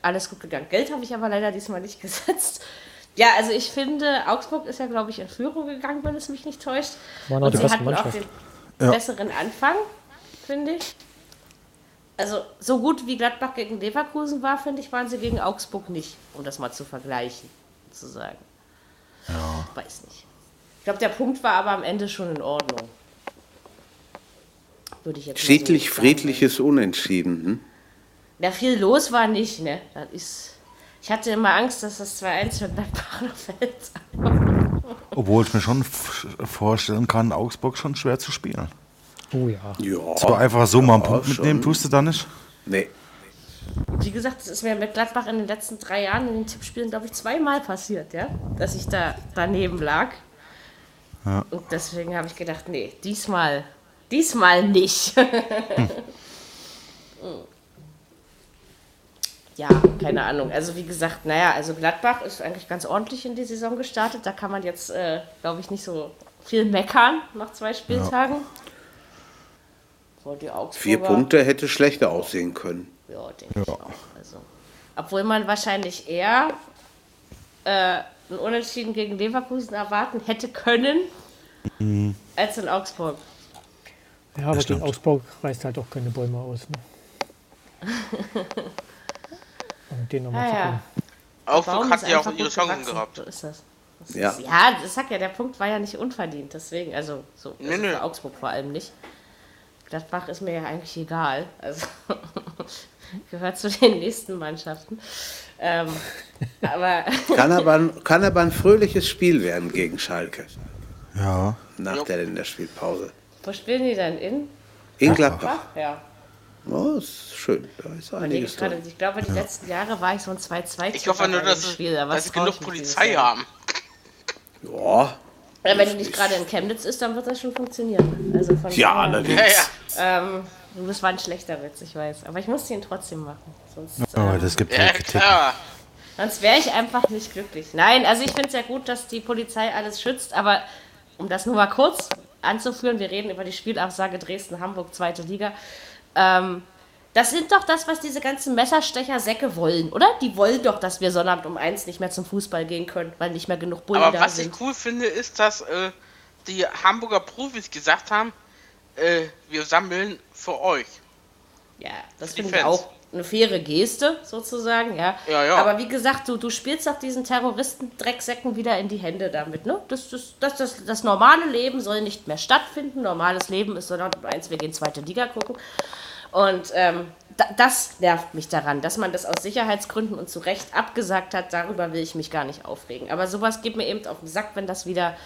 alles gut gegangen. Geld habe ich aber leider diesmal nicht gesetzt. Ja, also ich finde, Augsburg ist ja, glaube ich, in Führung gegangen, wenn es mich nicht täuscht. Waren auch Und die sie hatten auch Mannschaft. den besseren Anfang, finde ich. Also so gut wie Gladbach gegen Leverkusen war, finde ich, waren sie gegen Augsburg nicht, um das mal zu vergleichen, sozusagen. Ja. Weiß nicht. Ich glaube, der Punkt war aber am Ende schon in Ordnung. Würde ich jetzt so Schiedlich, sagen. friedliches Unentschieden. Hm? Ja, viel los war nicht, ne? Das ist. Ich hatte immer Angst, dass das 2-1 für Gladbach fällt. Obwohl ich mir schon vorstellen kann, Augsburg schon schwer zu spielen. Oh ja. Ja. So einfach so mal einen Punkt schon. mitnehmen, tust du da nicht? Nee. Wie gesagt, es ist mir mit Gladbach in den letzten drei Jahren in den Tippspielen, glaube ich, zweimal passiert, ja? Dass ich da daneben lag. Und deswegen habe ich gedacht, nee, diesmal, diesmal nicht. ja, keine Ahnung. Also wie gesagt, naja, also Gladbach ist eigentlich ganz ordentlich in die Saison gestartet. Da kann man jetzt, äh, glaube ich, nicht so viel meckern nach zwei Spieltagen. So, die Vier Punkte hätte schlechter aussehen können. Ja, denke ich auch. Also, obwohl man wahrscheinlich eher äh, ein Unentschieden gegen Leverkusen erwarten hätte können, als in Augsburg. Ja, aber gegen Augsburg reißt halt auch keine Bäume aus. Ne? Und den nochmal Ah, ja. Augsburg hat ja auch ihre Chancen gehabt. So ist das. das Ja. Ist, ja, das sag ja, der Punkt war ja nicht unverdient, deswegen, also so Nee, also nee. für Augsburg vor allem nicht. Gladbach ist mir ja eigentlich egal. Also, gehört zu den nächsten Mannschaften. Ähm, aber Kann aber, ein- kann aber ein fröhliches Spiel werden gegen Schalke Ja. nach der Länderspielpause. wo spielen die dann in? In Gladbach. Ach, ja. Oh, ist schön. Da ist einiges drin. ich glaube, die letzten Jahre war ich so ein 2-2 Ich hoffe nur, dass, Spiel, dass das sie genug Polizei haben. Ja, Ja, wenn du nicht gerade in Chemnitz ist, dann wird das schon funktionieren. Also von ja, allerdings. Ja, ja. ähm, das war ein schlechter Witz, ich weiß. Aber ich musste ihn trotzdem machen. Sonst, Aber äh, das gibt Ja, Kritik. klar. sonst wäre ich einfach nicht glücklich. Nein, also ich finde es ja gut, dass die Polizei alles schützt, aber um das nur mal kurz anzuführen, wir reden über die Spielabsage Dresden-Hamburg, zweite Liga. Ähm, das sind doch das, was diese ganzen Messerstecher-Säcke wollen, oder? Die wollen doch, dass wir Sonnabend um eins nicht mehr zum Fußball gehen können, weil nicht mehr genug Bullen Aber da was sind. ich cool finde, ist, dass äh, die Hamburger Profis gesagt haben, äh, wir sammeln für euch. Ja, das finde ich auch eine faire Geste, sozusagen, ja. Ja, ja. Aber wie gesagt, du, du spielst auch diesen Terroristen-Drecksäcken wieder in die Hände damit, ne? Das, das, das, das, das normale Leben soll nicht mehr stattfinden. Normales Leben ist sondern eins, wir gehen zweite Liga gucken. Und ähm, da, das nervt mich daran, dass man das aus Sicherheitsgründen und zu Recht abgesagt hat. Darüber will ich mich gar nicht aufregen. Aber sowas geht mir eben auf den Sack, wenn das wieder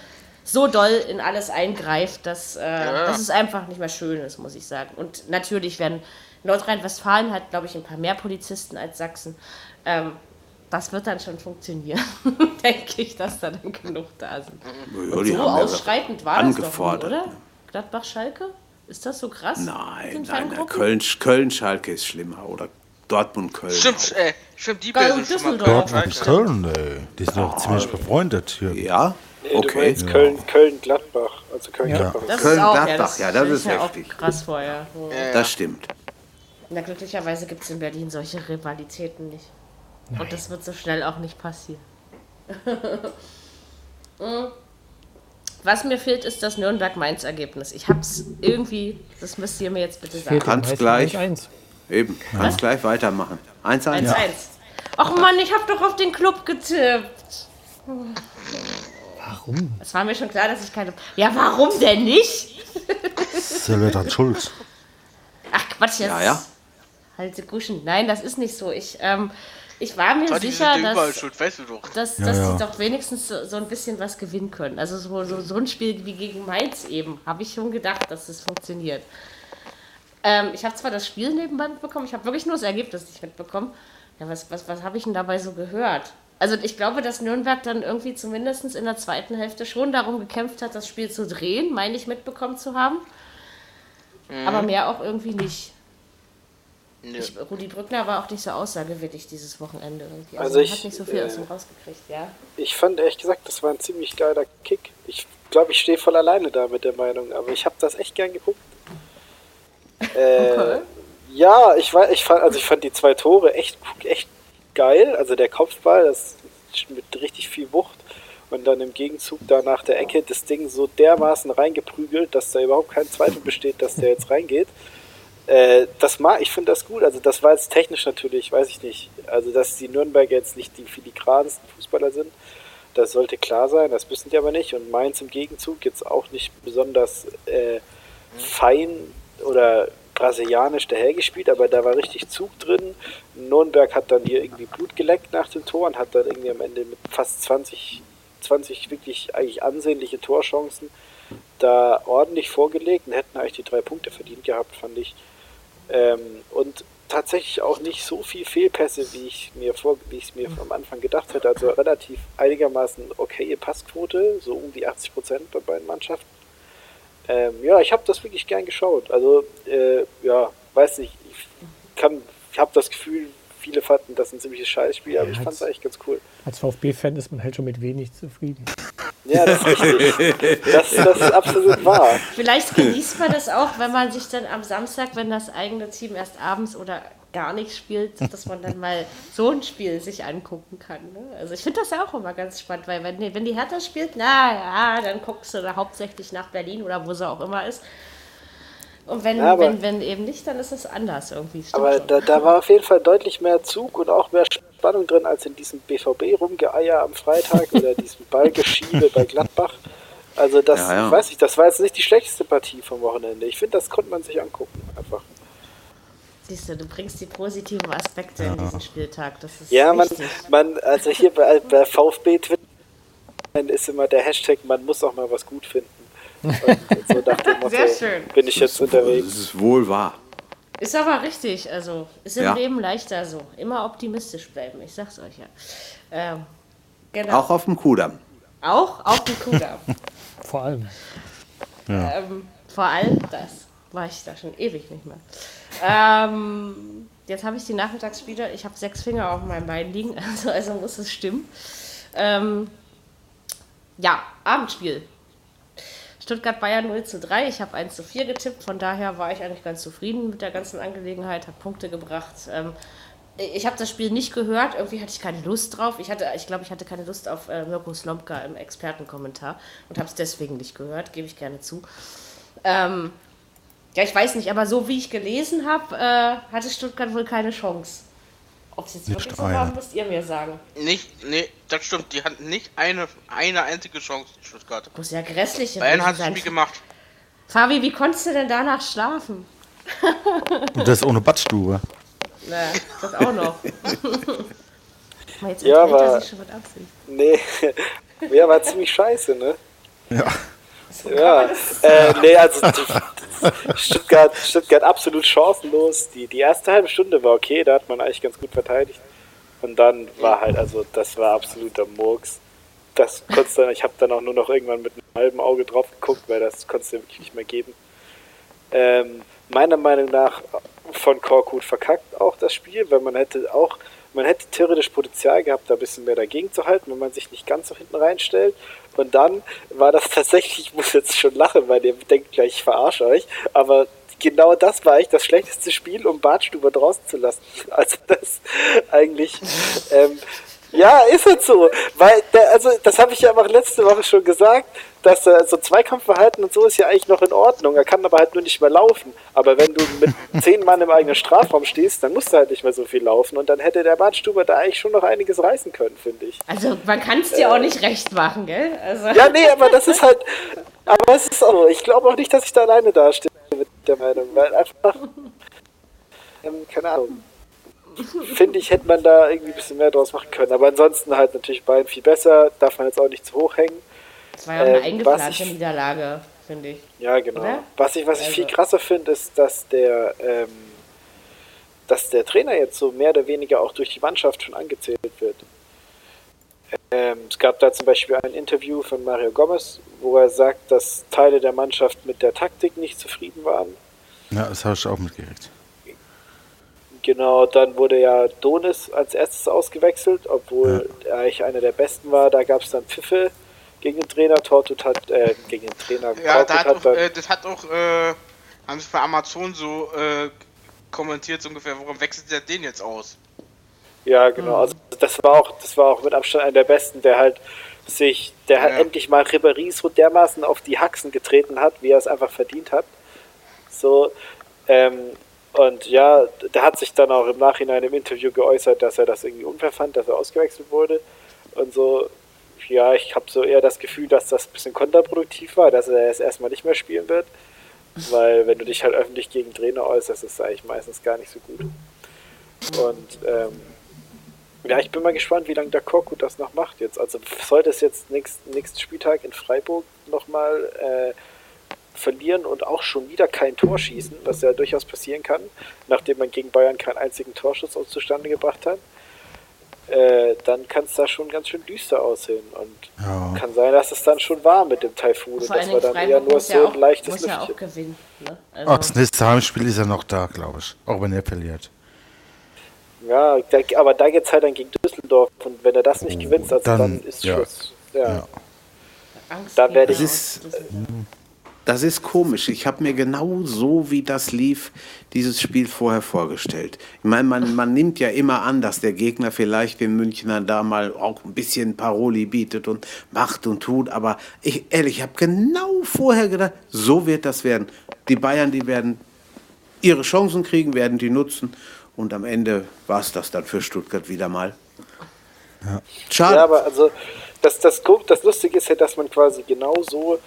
so doll in alles eingreift, dass, äh, dass es einfach nicht mehr schön ist, muss ich sagen. Und natürlich werden Nordrhein-Westfalen hat, glaube ich, ein paar mehr Polizisten als Sachsen. Ähm, das wird dann schon funktionieren, denke ich, dass da dann genug da sind. Ja, die so haben ja ausschreitend war das doch angefordert. oder? Gladbach-Schalke? Ist das so krass? Nein, nein, nein. Fangruppen? Köln, Köln-Schalke ist schlimmer. Oder Dortmund-Köln. Stimmt, auch. äh, stimmt, die mal Düsseldorf. Dortmund und Köln, ey. Die sind doch ziemlich befreundet hier. Ja, Nee, du okay. meinst Köln, Köln-Gladbach. Also Köln-Gladbach. Das Köln- ist auch, ja, Gladbach, das, ja, das stell ich ist heftig. auch krass vor, ja. Ja, Das stimmt. Na, glücklicherweise gibt es in Berlin solche Rivalitäten nicht. Und das wird so schnell auch nicht passieren. Mm. Was mir fehlt, ist das Nürnberg-Mainz-Ergebnis. Ich hab's irgendwie, das müsst ihr mir jetzt bitte sagen. Kannst gleich. 1. Eben, kannst gleich weitermachen. 1-1. 1-1. Ach Mann, ich hab doch auf den Club getippt. Warum? Es war mir schon klar, dass ich keine. Ja, warum denn nicht? Silber dann schuld. Ach Quatsch, jetzt. Ja, ja. Halte Guschen. Nein, das ist nicht so. Ich, ähm, ich war mir die sicher, dass, schuld, weißt du doch. dass, Ja, dass ja. sie doch wenigstens so, so ein bisschen was gewinnen können. Also so, so, so ein Spiel wie gegen Mainz eben, habe ich schon gedacht, dass das funktioniert. Ähm, ich habe zwar das Spiel nebenbei mitbekommen, ich habe wirklich nur das Ergebnis nicht mitbekommen. Ja, was, was, was habe ich denn dabei so gehört? Also ich glaube, dass Nürnberg dann irgendwie zumindest in der zweiten Hälfte schon darum gekämpft hat, das Spiel zu drehen, meine ich mitbekommen zu haben. Aber mehr auch irgendwie nicht. Nö. Ich, Rudi Brückner war auch nicht so aussagewillig dieses Wochenende irgendwie. Also Also, ich, hat nicht so viel aus äh, ihm rausgekriegt, ja. Ich fand ehrlich gesagt, das war ein ziemlich geiler Kick. Ich glaube, ich stehe voll alleine da mit der Meinung, aber ich habe das echt gern geguckt. Äh, Okay. Ja, ich war, ich fand, also ich fand die zwei Tore echt, echt geil. Also der Kopfball, das mit richtig viel Wucht und dann im Gegenzug da nach der Ecke das Ding so dermaßen reingeprügelt, dass da überhaupt kein Zweifel besteht, dass der jetzt reingeht. Äh, das mag, ich finde das gut. Also das war jetzt technisch natürlich, weiß ich nicht. Also dass die Nürnberger jetzt nicht die filigransten Fußballer sind, das sollte klar sein. Das wissen die aber nicht. Und Mainz im Gegenzug jetzt auch nicht besonders äh, fein oder brasilianisch dahergespielt, aber da war richtig Zug drin. Nürnberg hat dann hier irgendwie Blut geleckt nach dem Tor und hat dann irgendwie am Ende mit fast 20, 20 wirklich eigentlich ansehnliche Torchancen da ordentlich vorgelegt und hätten eigentlich die drei Punkte verdient gehabt, fand ich. Ähm, und tatsächlich auch nicht so viel Fehlpässe, wie ich mir vor, wie ich es mir am Anfang gedacht hätte. Also relativ einigermaßen okaye Passquote, so um die 80 Prozent bei beiden Mannschaften. Ähm, ja, ich habe das wirklich gern geschaut. Also äh, ja, weiß nicht, ich kann, ich habe das Gefühl, viele fanden das ein ziemliches Scheißspiel, aber Ja, ich fand es eigentlich ganz cool. Als VfB-Fan ist man halt schon mit wenig zufrieden. Ja, das ist richtig. Das, das ist absolut wahr. Vielleicht genießt man das auch, wenn man sich dann am Samstag, wenn das eigene Team erst abends oder gar nicht spielt, dass man dann mal so ein Spiel sich angucken kann. Ne? Also ich finde das ja auch immer ganz spannend, weil wenn, die- wenn die Hertha spielt, na ja, dann guckst du da hauptsächlich nach Berlin oder wo sie auch immer ist. Und wenn, Ja, aber- wenn, wenn eben nicht, dann ist es anders irgendwie. Stimmt Aber da, da war auf jeden Fall deutlich mehr Zug und auch mehr Spannung drin als in diesem BVB-Rumgeeier am Freitag oder diesem Ballgeschiebe bei Gladbach. Also das, Ja, ja. ich weiß nicht, das war jetzt nicht die schlechteste Partie vom Wochenende. Ich finde, das konnte man sich angucken einfach. Siehst du, du bringst die positiven Aspekte in diesen Spieltag. Das ist Ja, man, wichtig. man, also hier bei, bei VfB Twitter ist immer der Hashtag, man muss auch mal was gut finden. Und so Motto Sehr schön. bin ich jetzt Das unterwegs. ist wohl wahr. Ist aber richtig, also ist im Ja. Leben leichter so. Immer optimistisch bleiben, ich sag's euch ja. Ähm, genau. Auch auf dem Kudamm. Auch auf dem Kudamm. Vor allem. ähm, vor allem das war ich da schon ewig nicht mehr. Ähm, jetzt habe ich die Nachmittagsspiele, ich habe sechs Finger auf meinem Bein liegen, also, also muss es stimmen. Ähm, ja, Abendspiel. Stuttgart Bayern 0 zu 3, ich habe 1 zu 4 getippt, von daher war ich eigentlich ganz zufrieden mit der ganzen Angelegenheit, habe Punkte gebracht. Ähm, ich habe das Spiel nicht gehört, irgendwie hatte ich keine Lust drauf. Ich ich glaube, ich hatte keine Lust auf äh, Mirko Slomka im Expertenkommentar und habe es deswegen nicht gehört, gebe ich gerne zu. Ähm, ja, ich weiß nicht, aber so wie ich gelesen habe, äh, hatte Stuttgart wohl keine Chance. Ob es jetzt Nicht wirklich so eine. war, müsst ihr mir sagen. Nicht, nee, das stimmt. Die hatten nicht eine, eine einzige Chance, Stuttgart. Muss ja grässlich Bayern hat das sein. Spiel gemacht. Fabi, wie konntest du denn danach schlafen? Und das ohne Badstube. Na, das auch noch. Jetzt Ja, enthält er aber- sich schon was absehen. Nee, ja, war ziemlich scheiße, ne? Ja. Ja, äh, nee, also Stuttgart, Stuttgart absolut chancenlos. Die, die erste halbe Stunde war okay, da hat man eigentlich ganz gut verteidigt. Und dann war halt, also das war absoluter Murks. Das konntest dann, ich habe dann auch nur noch irgendwann mit einem halben Auge drauf geguckt, weil das konntest du wirklich nicht mehr geben. Ähm, meiner Meinung nach von Korkut verkackt auch das Spiel, weil man hätte auch, man hätte theoretisch Potenzial gehabt, da ein bisschen mehr dagegen zu halten, wenn man sich nicht ganz so hinten reinstellt. Und dann war das tatsächlich, ich muss jetzt schon lachen, weil ihr denkt gleich, ich verarsche euch, aber genau das war eigentlich das schlechteste Spiel, um Bartstuber draußen zu lassen. Also das eigentlich, ähm, ja, ist halt so. Weil, der, also das habe ich ja auch letzte Woche schon gesagt, dass äh, so Zweikampfverhalten und so ist ja eigentlich noch in Ordnung. Er kann aber halt nur nicht mehr laufen. Aber wenn du mit zehn Mann im eigenen Strafraum stehst, dann musst du halt nicht mehr so viel laufen. Und dann hätte der Bartstuber da eigentlich schon noch einiges reißen können, finde ich. Also, man kann es dir auch nicht recht machen, gell? Also, Ja, nee, aber das ist halt. Aber es ist auch so. Ich glaube auch nicht, dass ich da alleine dastehe mit der Meinung, weil einfach. Ähm, keine Ahnung. Finde ich, hätte man da irgendwie ein bisschen mehr draus machen können. Aber ansonsten halt natürlich Bayern viel besser. Darf man jetzt auch nicht zu hoch hängen. das war ja auch eine ähm, eingeplante was ich- Niederlage, finde ich. Ja, genau. Oder? Was ich, was ich Also- viel krasser finde, ist, dass der, ähm, dass der Trainer jetzt so mehr oder weniger auch durch die Mannschaft schon angezählt wird. Ähm, es gab da zum Beispiel ein Interview von Mario Gomez, wo er sagt, dass Teile der Mannschaft mit der Taktik nicht zufrieden waren. Ja, das habe ich auch mitgekriegt. Genau, dann wurde ja Donis als erstes ausgewechselt, obwohl er eigentlich einer der besten war. Da gab es dann Pfiffe gegen den Trainer. Tortut hat, äh, gegen den Trainer Ja, da hat hat auch, äh, das hat auch, äh, haben sie bei Amazon so äh, kommentiert, so ungefähr, warum wechselt der den jetzt aus? Ja, genau. Also das war auch, das war auch mit Abstand einer der besten, der halt sich, der halt Ja. endlich mal Ribéry so dermaßen auf die Haxen getreten hat, wie er es einfach verdient hat. So, ähm, und ja, der hat sich dann auch im Nachhinein im Interview geäußert, dass er das irgendwie unfair fand, dass er ausgewechselt wurde. Und so, ja, ich habe so eher das Gefühl, dass das ein bisschen kontraproduktiv war, dass er es erstmal nicht mehr spielen wird. Weil wenn du dich halt öffentlich gegen Trainer äußerst, ist es eigentlich meistens gar nicht so gut. Und ähm, ja, ich bin mal gespannt, wie lange der Korkut das noch macht jetzt. Also sollte es jetzt nächsten, nächsten Spieltag in Freiburg nochmal äh, verlieren und auch schon wieder kein Tor schießen, was ja durchaus passieren kann, nachdem man gegen Bayern keinen einzigen Torschuss auch zustande gebracht hat, äh, dann kann es da schon ganz schön düster aussehen. Und Ja. kann sein, dass es dann schon war mit dem Taifun und dass wir dann eher Freiburg nur muss so ja ein leichtes muss ja auch Lüftchen. gewinnen. Ne? Oh, Also, das nächste Heimspiel ist er noch da, glaube ich. Auch wenn er verliert. Ja, da, aber da geht's halt dann gegen Düsseldorf und wenn er das nicht gewinnt, also dann, Dann- ist ja. Schluss. Ja. Ja. Angst da werde ich- Es ist- Das ist komisch. Ich habe mir genau so, wie das lief, dieses Spiel vorher vorgestellt. Ich meine, man, man nimmt ja immer an, dass der Gegner vielleicht den Münchnern da mal auch ein bisschen Paroli bietet und macht und tut. Aber ich, ehrlich, ich habe genau vorher gedacht, so wird das werden. Die Bayern, die werden ihre Chancen kriegen, werden die nutzen. Und am Ende war es das dann für Stuttgart wieder mal. Schade. Ja, aber also das, das, das Lustige ist ja, dass man quasi genau so,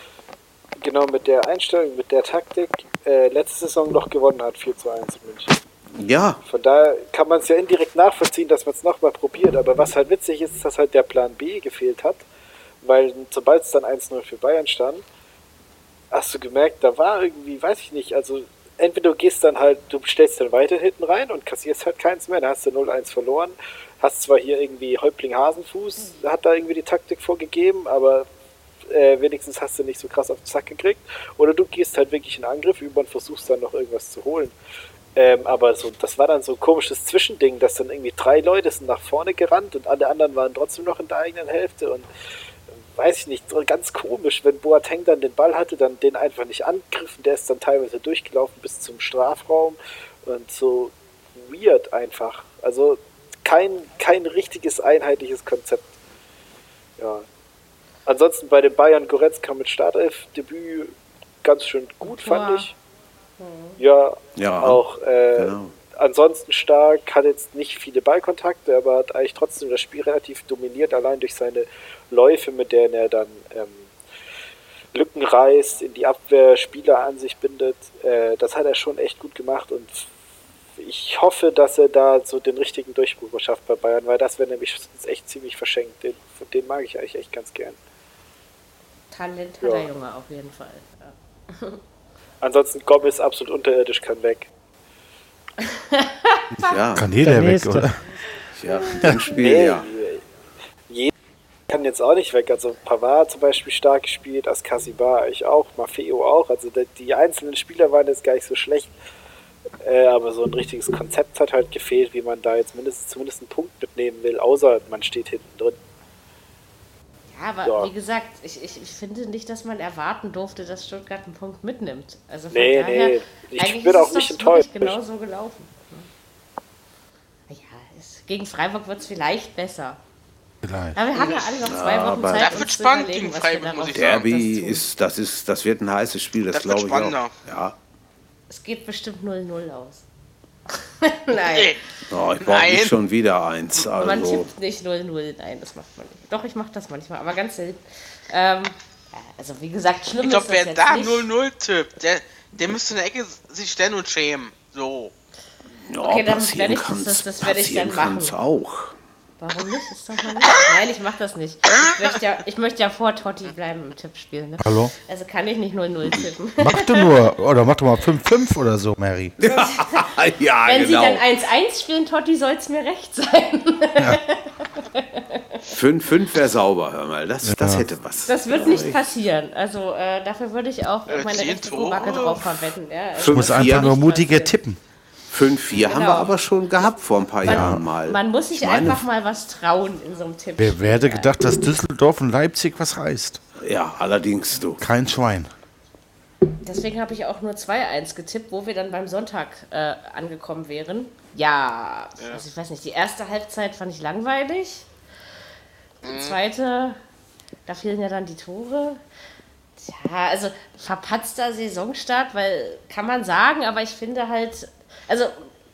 genau mit der Einstellung, mit der Taktik, äh, letzte Saison noch gewonnen hat, 4 zu 1 in München. Ja, Von daher kann man es ja indirekt nachvollziehen, dass man es nochmal probiert. Aber was halt witzig ist, ist, dass halt der Plan B gefehlt hat. Weil sobald es dann 1-0 für Bayern stand, hast du gemerkt, da war irgendwie, weiß ich nicht, also entweder du gehst dann halt, du stellst dann weiter hinten rein und kassierst halt keins mehr, dann hast du 0-1 verloren. Hast zwar hier irgendwie Häuptling Hasenfuß, hat da irgendwie die Taktik vorgegeben, aber äh, wenigstens hast du nicht so krass auf den Zack gekriegt. Oder du gehst halt wirklich in Angriff über und versuchst dann noch irgendwas zu holen. Ähm, aber so, das war dann so ein komisches Zwischending, dass dann irgendwie drei Leute sind nach vorne gerannt und alle anderen waren trotzdem noch in der eigenen Hälfte und äh, weiß ich nicht, ganz komisch, wenn Boateng dann den Ball hatte, dann den einfach nicht angegriffen, der ist dann teilweise durchgelaufen bis zum Strafraum und so weird einfach. Also kein, kein richtiges einheitliches Konzept. Ja. Ansonsten bei den Bayern Goretzka mit Startelf-Debüt ganz schön gut, fand Ja. ich. Ja, Ja, auch äh, genau. ansonsten stark, hat jetzt nicht viele Ballkontakte, aber hat eigentlich trotzdem das Spiel relativ dominiert, allein durch seine Läufe, mit denen er dann ähm, Lücken reißt, in die Abwehr Spieler an sich bindet. Äh, das hat er schon echt gut gemacht und ich hoffe, dass er da so den richtigen Durchbruch schafft bei Bayern, weil das wäre nämlich echt ziemlich verschenkt. Den, den mag ich eigentlich echt ganz gern. Talent Ja. hat der Junge auf jeden Fall. Ja. Ansonsten Gomez absolut unterirdisch kann weg. ja, Kann jeder Der weg, oder? ja, ein Spiel, Nee, ja. jeder kann jetzt auch nicht weg. Also Pavard zum Beispiel stark gespielt, Askasibar ich auch, Maffeo auch. Also die, die einzelnen Spieler waren jetzt gar nicht so schlecht. Äh, aber so ein richtiges Konzept hat halt gefehlt, wie man da jetzt mindestens zumindest einen Punkt mitnehmen will, außer man steht hinten drin. Ja, aber Ja. wie gesagt, ich, ich, ich finde nicht, dass man erwarten durfte, dass Stuttgart einen Punkt mitnimmt. Also von Nee, daher, nee, ich eigentlich bin ist auch es nicht doch enttäuscht. Genau so gelaufen. Ja, es, gegen Freiburg wird es vielleicht besser. Vielleicht. Aber wir haben ja alle noch zwei Wochen aber- Zeit, Das wird zu spannend überlegen, gegen Freiburg, muss ich sagen. Derby ist, das ist, das wird ein heißes Spiel, das, Das glaube ich auch. spannender. Ja. Es geht bestimmt 0-0 aus. Nein. Oh, ich brauche nicht schon wieder eins. Man Also, tippt nicht 0-0. Nein, das macht man nicht. Doch, ich mache das manchmal, aber ganz selten. Ähm, also wie gesagt, schlimm Ich glaube, ist das wer da nicht. 0-0 tippt, der, der müsste in der Ecke sich stellen und schämen. So. ja, Okay, dann werde ich- kann's- das- das werde ich dann machen. auch. Warum nicht? Ist doch mal nett. Nein, ich mache das nicht. Ich möchte, ja, ich möchte ja vor Totti bleiben im Tippspiel. Ne? Hallo? Also kann ich nicht 0-0 tippen. Mach du nur, oder mach doch mal 5-5 oder so, Mary. ja, Wenn genau. sie dann 1-1 spielen, Totti, soll es mir recht sein. 5-5 wäre sauber, hör mal. Das, das hätte was. Das wird nicht passieren. Also äh, dafür würde ich auch Äh, meine rechte. Backe drauf verwetten. Ja, also Du musst Fünf, vier. einfach nur Nicht mutiger passieren. tippen. 5-4 haben wir Genau. aber schon gehabt vor ein paar Jahren mal. man muss sich Ich meine, einfach mal was trauen in so einem Tipp. Wer werde gedacht, dass Düsseldorf und Leipzig was reißt? Ja, allerdings du. Kein Schwein. Deswegen habe ich auch nur 2-1 getippt, wo wir dann beim Sonntag äh, angekommen wären. Ja, Also ich weiß nicht, die erste Halbzeit fand ich langweilig. Die zweite, da fehlen ja dann die Tore. Tja, also verpatzter Saisonstart, weil kann man sagen, aber ich finde halt, also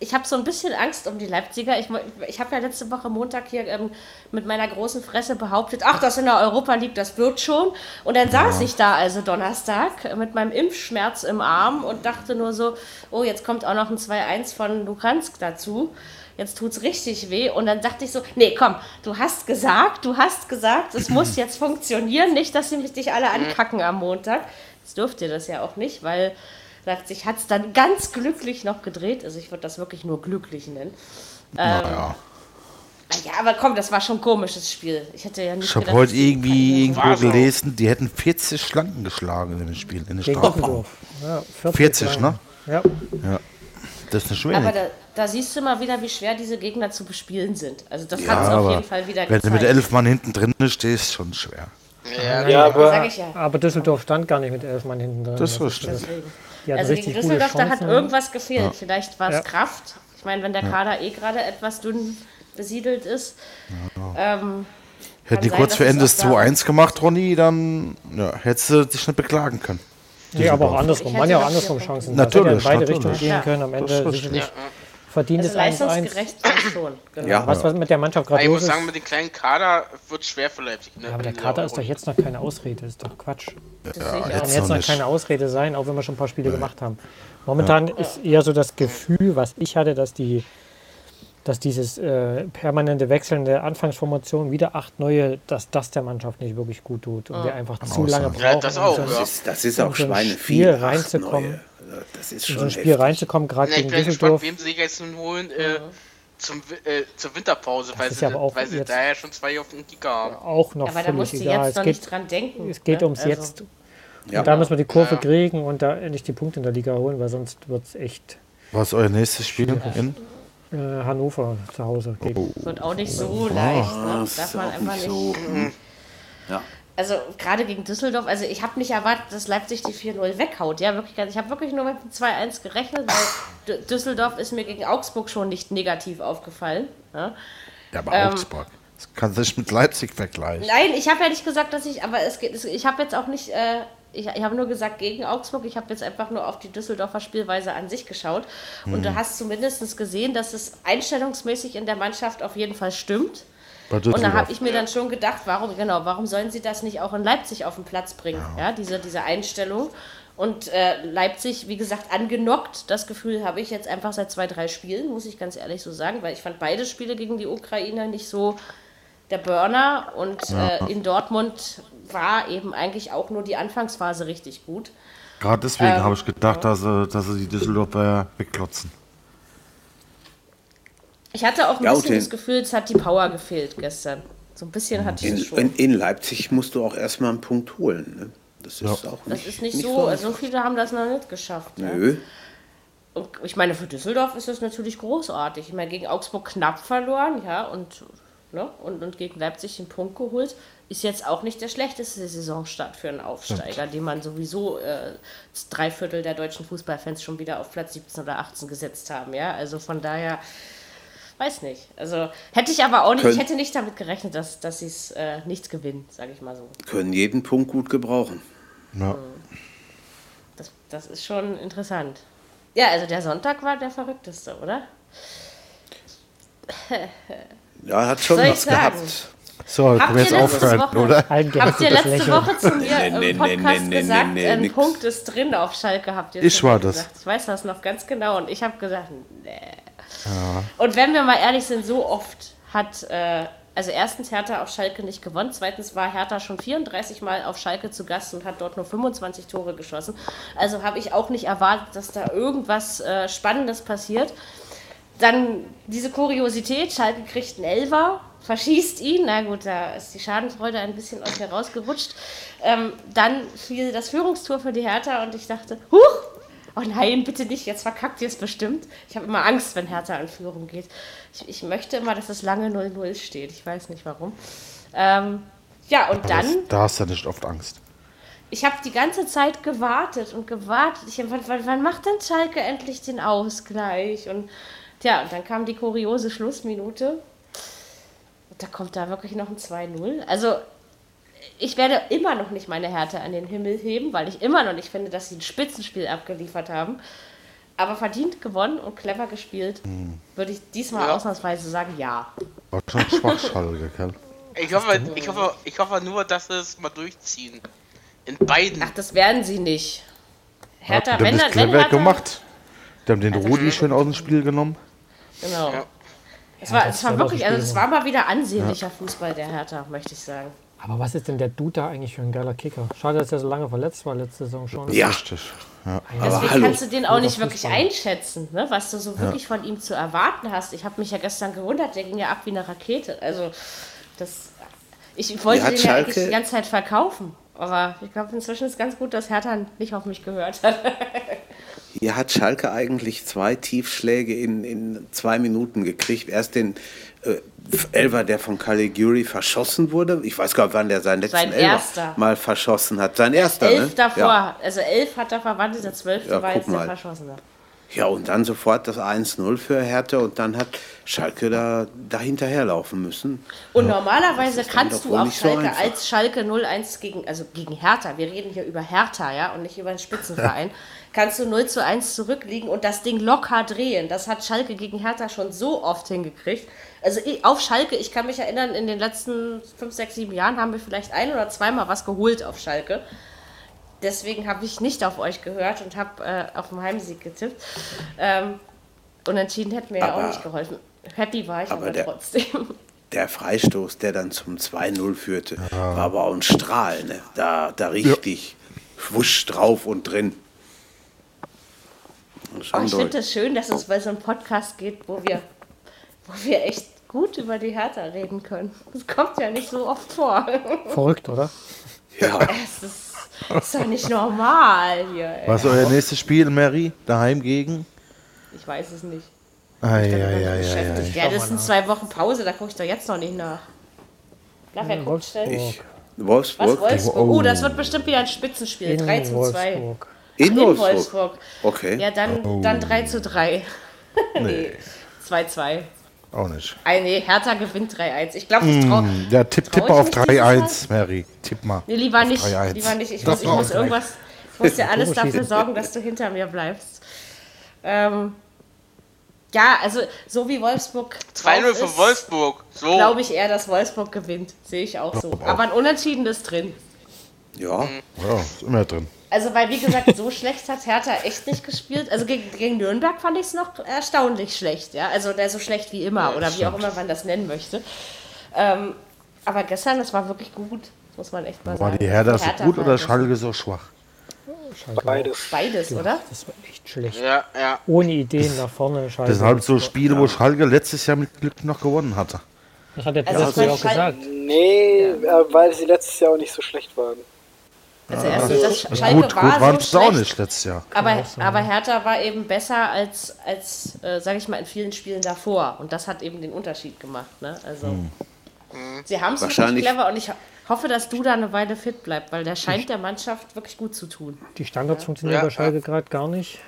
ich habe so ein bisschen Angst um die Leipziger. Ich, ich habe ja letzte Woche Montag hier ähm, mit meiner großen Fresse behauptet, ach, das in der Europa League, das wird schon. Und dann saß ich da also Donnerstag mit meinem Impfschmerz im Arm und dachte nur so, oh, jetzt kommt auch noch ein 2-1 von Lukansk dazu. Jetzt tut's richtig weh. Und dann dachte ich so, nee, komm, du hast gesagt, du hast gesagt, es muss jetzt funktionieren. Nicht, dass sie mich dich alle ankacken am Montag. Jetzt dürft ihr das ja auch nicht, weil Leipzig hat es dann ganz glücklich noch gedreht. Also ich würde das wirklich nur glücklich nennen. Naja. Ja, aber komm, das war schon ein komisches Spiel. Ich hätte ja nicht Ich habe heute irgendwie irgendwo War so. gelesen, die hätten 40 Schlanken geschlagen in dem Spiel, in der Strafe. Düsseldorf. Ja, 40, 40, ne? Ja. Das ist eine Aber Schwere. da, da siehst du mal wieder, wie schwer diese Gegner zu bespielen sind. Also das Ja, hat es auf aber jeden Fall wieder wenn du mit gezeigt. elf Mann hinten drin stehst, schon schwer. Ja, Ja, aber Sag ich ja. Aber Düsseldorf stand gar nicht mit elf Mann hinten drin. Das ist richtig. Die hatten Also richtig gegen Düsseldorf, da hat irgendwas gefehlt. Vielleicht war es Ja. Kraft. Ich meine, wenn der Kader eh gerade etwas dünn besiedelt ist. Ähm, Hätten die sein, kurz es Ende auch das da- 2-1 gemacht, Ronny, dann ja, hättest du dich nicht beklagen können. Nee, aber auch andersrum. Man ja auch andersrum Chancen. Natürlich, ja in beide natürlich. Richtungen gehen Ja. können. Am Ende sicherlich verdientes Also 1-1. es schon. Genau. Ja. Was, was mit der Mannschaft gerade Ich los muss ist. sagen, mit dem kleinen Kader wird schwer für Leipzig. Ne? Ja, aber der Kader ist doch jetzt noch keine Ausrede, ist doch Quatsch. Das ich jetzt auch. Kann noch jetzt noch nicht. keine Ausrede sein, auch wenn wir schon ein paar Spiele gemacht haben. Momentan ist eher so das Gefühl, was ich hatte, dass die dass dieses äh, permanente Wechseln der Anfangsformation wieder acht neue, dass das der Mannschaft nicht wirklich gut tut und wir einfach zu lange brauchen, Ja, das um auch, so ein- ja. Das ist, das ist Um auch so ein Schweine Spiel viel. reinzukommen. neue. Das ist in schon so ein Spiel heftig. reinzukommen, gerade Ja, ich gegen bin gespannt, wem sie jetzt nun holen äh, zum, äh, zur Winterpause, weil sie, ja weil sie jetzt- da ja schon zwei auf dem Kicker haben. Auch noch Aber da musst du egal. jetzt Es noch geht, nicht dran denken. es geht ne? ums Also, Jetzt. Ja. Und da müssen wir die Kurve Ja. kriegen und da endlich die Punkte in der Liga holen, weil sonst wird es echt Was ist euer nächstes Spiel? In? äh, Hannover zu Hause geben. Wird auch nicht so leicht. Ne? Das Darf man einfach nicht nicht. so. Ja. Also gerade gegen Düsseldorf, also ich habe nicht erwartet, dass Leipzig die 4-0 weghaut. Ja, wirklich ganz. Ich habe wirklich nur mit dem 2-1 gerechnet, weil Düsseldorf ist mir gegen Augsburg schon nicht negativ aufgefallen. Ja. Ja, aber Ähm, Augsburg. Das kann sich mit Leipzig vergleichen. Nein, ich habe ja nicht gesagt, dass ich, aber es geht, ich habe jetzt auch nicht, äh, ich, ich habe nur gesagt gegen Augsburg, ich habe jetzt einfach nur auf die Düsseldorfer Spielweise an sich geschaut und du hast zumindest gesehen, dass es einstellungsmäßig in der Mannschaft auf jeden Fall stimmt. Und da habe ich mir dann schon gedacht, warum, genau, warum sollen sie das nicht auch in Leipzig auf den Platz bringen? Ja, diese, diese Einstellung. Und äh, Leipzig, wie gesagt, angenockt. Das Gefühl habe ich jetzt einfach seit zwei, drei Spielen, muss ich ganz ehrlich so sagen, weil ich fand beide Spiele gegen die Ukraine nicht so der Burner. Und äh, in Dortmund war eben eigentlich auch nur die Anfangsphase richtig gut. Gerade deswegen Ähm, habe ich gedacht, dass, sie- dass sie die Düsseldorfer wegklotzen. Ich hatte auch ein Ja, bisschen das Gefühl, es hat die Power gefehlt gestern. So ein bisschen hatte ich In, es schon. in, in Leipzig musst du auch erstmal einen Punkt holen. Ne? Das ist auch das nicht, ist nicht, so, also so viele haben das noch nicht geschafft. Ja. Nö. Und ich meine, für Düsseldorf ist das natürlich großartig. Ich meine, gegen Augsburg knapp verloren, ja, und, ne, und, und gegen Leipzig den Punkt geholt. Ist jetzt auch nicht der schlechteste Saisonstart für einen Aufsteiger, den man sowieso äh, drei Viertel der deutschen Fußballfans schon wieder auf Platz 17 oder 18 gesetzt haben, ja. Also von daher, weiß nicht. Also hätte ich aber auch nicht, ich Können- hätte nicht damit gerechnet, dass, dass sie es äh, nichts gewinnen, sage ich mal so. Können jeden Punkt gut gebrauchen. Ja. Das, das ist schon interessant. Ja, also der Sonntag war der verrückteste, oder? Ja, hat schon Soll ich was sagen? gehabt. So, Habt können wir jetzt aufhören, Woche- oder? Habt ihr letzte Lächeln. Woche zu mir Nee, im nee, Podcast nee, nee, gesagt, nee, nee, ein nix. Punkt ist drin auf Schalke, habt ihr Ich war mir das. gesagt. Ich weiß das noch ganz genau und ich habe gesagt, nee. Und wenn wir mal ehrlich sind, so oft hat, äh, also erstens Hertha auf Schalke nicht gewonnen, zweitens war Hertha schon 34 Mal auf Schalke zu Gast und hat dort nur 25 Tore geschossen. Also habe ich auch nicht erwartet, dass da irgendwas äh, Spannendes passiert. Dann diese Kuriosität, Schalke kriegt einen Elfer, verschießt ihn. Na gut, da ist die Schadenfreude ein bisschen aus mir rausgerutscht. Ähm, dann fiel das Führungstor für die Hertha und ich dachte, huch, oh nein, bitte nicht, jetzt verkackt ihr es bestimmt. Ich habe immer Angst, wenn Hertha in Führung geht. Ich, ich möchte immer, dass es lange 0-0 steht. Ich weiß nicht warum. Ähm, ja, und dann Das, da hast du nicht oft Angst. ich habe die ganze Zeit gewartet und gewartet. Ich, wann, wann, wann macht denn Schalke endlich den Ausgleich? Und ja, und dann kam die kuriose Schlussminute. Da kommt da wirklich noch ein 2-0. Also, ich werde immer noch nicht meine Härte an den Himmel heben, weil ich immer noch nicht finde, dass sie ein Spitzenspiel abgeliefert haben. Aber verdient gewonnen und clever gespielt, würde ich diesmal Ja. ausnahmsweise sagen, ja. War schon gell? Ich hoffe, ich, hoffe, ich hoffe nur, dass sie es mal durchziehen. In beiden. Ach, das werden sie nicht. Hertha, die haben wenn, das clever Hertha, gemacht. Die haben den Rudi schön aus dem Spiel genommen. Genau. Ja. Es war, das es war wirklich, also es war mal wieder ansehnlicher Fußball der Hertha, möchte ich sagen. Aber was ist denn der Duda eigentlich für ein geiler Kicker? Schade, dass er so lange verletzt war letzte Saison schon. Ja, Richtig. Ja. Deswegen hallo, kannst du den auch nicht wirklich einschätzen, ne? was du so wirklich von ihm zu erwarten hast. Ich habe mich ja gestern gewundert, der ging ja ab wie eine Rakete. Also das, ich wollte Ja, den ja eigentlich Schalke- die ganze Zeit verkaufen. Aber ich glaube, inzwischen ist ganz gut, dass Hertha nicht auf mich gehört hat. Hier hat Schalke eigentlich zwei Tiefschläge in, in zwei Minuten gekriegt. Erst den äh, Elfer, der von Caligiuri verschossen wurde. Ich weiß gar nicht, wann der seinen letzten Sein erster. mal verschossen hat. Sein erster, elf ne? davor, Ja. also elf hat er verwandelt, der zwölfte Ja, war jetzt der. Verschossene. Ja, und dann sofort das 1-0 für Hertha und dann hat Schalke da, da hinterherlaufen müssen. Und normalerweise ist dann kannst du so Schalke einfach. als Schalke 0-1 gegen, also gegen Hertha, wir reden hier über Hertha, ja, und nicht über einen Spitzenverein, kannst du 0 zu 1 zurückliegen und das Ding locker drehen. Das hat Schalke gegen Hertha schon so oft hingekriegt. Also auf Schalke, ich kann mich erinnern, in den letzten 5, 6, 7 Jahren haben wir vielleicht ein oder zweimal was geholt auf Schalke. Deswegen habe ich nicht auf euch gehört und habe äh, auf den Heimsieg getippt. Ähm, unentschieden hätte mir ja auch Aber- nicht geholfen. Happy war ich aber aber, der- trotzdem. Der Freistoß, der dann zum 2-0 führte, war aber auch ein Strahl. Ne? Da, da richtig wusch drauf und drin. Oh, ich finde es schön, dass es bei so einem Podcast geht, wo wir, wo wir echt gut über die Hertha reden können. Das kommt ja nicht so oft vor. Verrückt, oder? Ja, Es ist, ist doch nicht normal hier. Ey. Was ist euer nächstes Spiel, Mary? Daheim gegen? Ich weiß es nicht. Ei, ei, beschäftigt. ei. Ja, das sind zwei Wochen Pause, da gucke ich doch jetzt noch nicht nach. Na, wer guckt schnell? ich. Was, Wolfsburg? Wolfsburg? Oh, das wird bestimmt wieder ein Spitzenspiel. In 3 zu 2. Wolfsburg. In In Wolfsburg. Wolfsburg. Okay. Ja, dann, dann 3 zu 3. nee. 2-2. Auch nicht. Ah, nee, Hertha gewinnt 3-1. Ich glaube, ich traue. Ja, tipp, tipp auf mich dieses 3-1, Mary. Tipp mal. Nee, lieber Auf nicht. 3-1. Lieber nicht. Ich Doch, muss, ich muss irgendwas. Ich muss dir alles dafür sorgen, dass du hinter mir bleibst. Ähm, ja, also so wie Wolfsburg. 2-0 für Wolfsburg. So. Glaube ich eher, dass Wolfsburg gewinnt. Sehe ich auch so. Aber ein Unentschieden ist drin. Ja, Ja, ist immer drin. Also, weil, wie gesagt, so schlecht hat Hertha echt nicht gespielt. Also gegen, gegen Nürnberg fand ich es noch erstaunlich schlecht, ja. Also der so schlecht wie immer oder wie auch immer man das nennen möchte. Ähm, aber gestern, das war wirklich gut, muss man echt mal War sagen. die Hertha so gut war oder Schalke so schwach? Beides. Beides, oder? Das war echt schlecht. Ja, ja. Ohne Ideen nach vorne. Schalke. Das sind halt so Spiele, wo Schalke letztes Jahr mit Glück noch gewonnen hatte. Das hat der Also Pizarro ja auch Schalke- gesagt. Nee, äh, weil sie letztes Jahr auch nicht so schlecht waren. Also erstens, das Also Schalke gut, war gut waren so sie auch nicht letztes Jahr. Aber, aber Hertha war eben besser als, als äh, sage ich mal, in vielen Spielen davor. Und das hat eben den Unterschied gemacht. Ne? Also, Hm. sie haben es wirklich clever und ich ho- hoffe, dass du da eine Weile fit bleibst, weil der scheint der Mannschaft wirklich gut zu tun. Die Standards funktionieren Ja, bei Schalke gerade gar nicht.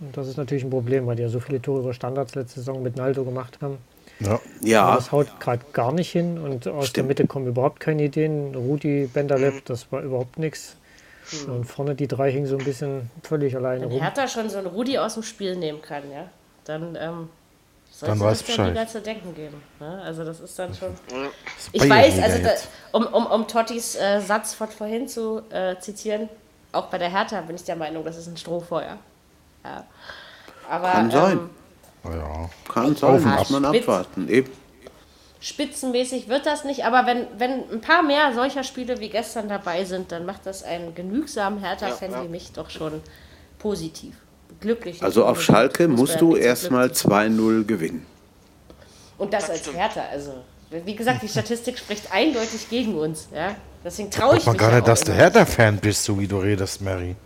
Und das ist natürlich ein Problem, weil die ja so viele Tore über Standards letzte Saison mit Naldo gemacht haben. Ja. Ja. das haut gerade gar nicht hin und aus der Stimmt. Mitte kommen überhaupt keine Ideen. Rudi, Benderlev, Mhm. das war überhaupt nichts. Und vorne die drei hingen so ein bisschen völlig alleine Wenn rum. Hertha schon so einen Rudi aus dem Spiel nehmen kann, ja, dann ähm, soll Dann es der Bescheid. Liga zu denken geben. Ne? Also das ist dann schon... Ich weiß, also da, um, um, um Tottis äh, Satz von vorhin zu äh, zitieren, auch bei der Hertha bin ich der Meinung, das ist ein Strohfeuer. Ja. Aber Kann sein. Ja. Kann sein, muss man abwarten. Eben. spitzenmäßig wird das nicht, aber wenn, wenn ein paar mehr solcher Spiele wie gestern dabei sind, dann macht das einen genügsamen Hertha-Fan Ja, ja. wie mich doch schon positiv. Glücklich. Also auf Schalke musst du erstmal zwei 2-0 gewinnen. Und das als Hertha, also wie gesagt, die Statistik spricht eindeutig gegen uns. Ja? Deswegen traue ich Man mich ja nicht, auch dass du. Hertha-Fan bist, so wie du redest, Mary.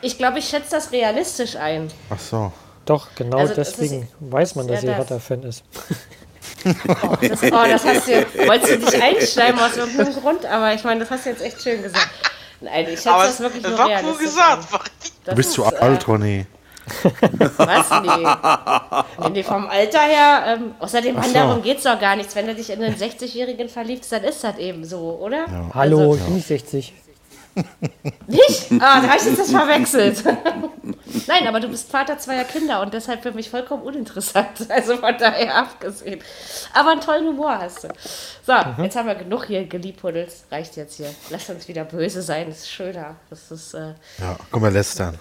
Ich glaube, ich schätze das realistisch ein. Ach so. Doch, genau Also deswegen ist- weiß man, dass ja sie das. Hertha-Fan ist. Oh, das, oh, das hast du, wolltest du dich einschreiben aus irgendeinem Grund, aber ich meine, das hast du jetzt echt schön gesagt. Nein, ich schätze das wirklich nur war cool gesagt. Du bist zu äh, alt, Ronny. Was? Nee. nee, vom Alter her. Ähm, außerdem, so. darum geht es doch gar nichts. Wenn du dich in einen 60-Jährigen verliebst, dann ist das eben so, oder? Hallo, Also, ich bin nicht 60. nicht? Ah, da habe ich jetzt das verwechselt. Nein, aber du bist Vater zweier Kinder und deshalb für mich vollkommen uninteressant. Also von daher abgesehen. Aber einen tollen Humor hast du. So, Mhm. jetzt haben wir genug hier geliebhuddelt. Reicht jetzt hier. Lass uns wieder böse sein. Das ist schöner. Das ist. Äh, Ja, komm mal lästern.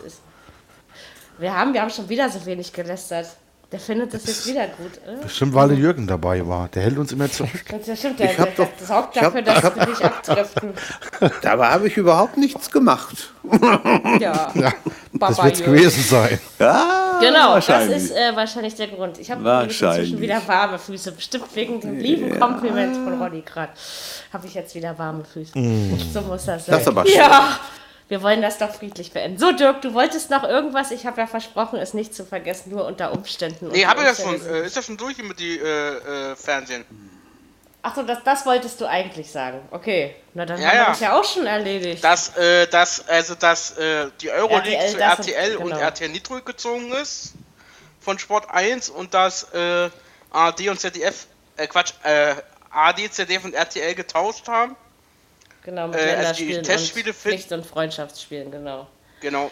wir, haben, wir haben schon wieder so wenig gelästert. Der findet das jetzt wieder gut. Äh? Bestimmt, weil der Jürgen dabei war. Der hält uns immer zurück. Das stimmt, der, Ich der, doch- der sorgt dafür, dass wir nicht abdriften. Dabei habe ich überhaupt nichts gemacht. Ja, Ja, das wird's Jürgen. gewesen sein. Ja, Genau, das ist äh, wahrscheinlich der Grund. Ich habe inzwischen wieder warme Füße. Bestimmt wegen dem lieben Kompliment von Ronny gerade. Habe ich jetzt wieder warme Füße. So muss das sein. Das ist aber schön. ja, wir wollen das doch friedlich beenden. So, Dirk, du wolltest noch irgendwas. Ich habe ja versprochen, es nicht zu vergessen, nur unter Umständen. Nee, habe ich das schon. Äh, ist das schon durch mit die äh, äh, Fernsehen? Achso, das, das wolltest du eigentlich sagen. Okay, na dann Ja, haben wir ja. das ja auch schon erledigt. Dass, äh, dass, also, dass äh, die Euroleague RTL, zu das RTL und- und genau. RTL Nitro gezogen ist von Sport 1 und dass äh, ARD und ZDF, äh, Quatsch, äh, ARD, ZDF und RTL getauscht haben. Genau, mit äh, also die Länderspielen Testspiele und Pflicht- und Freundschaftsspielen, genau. Genau.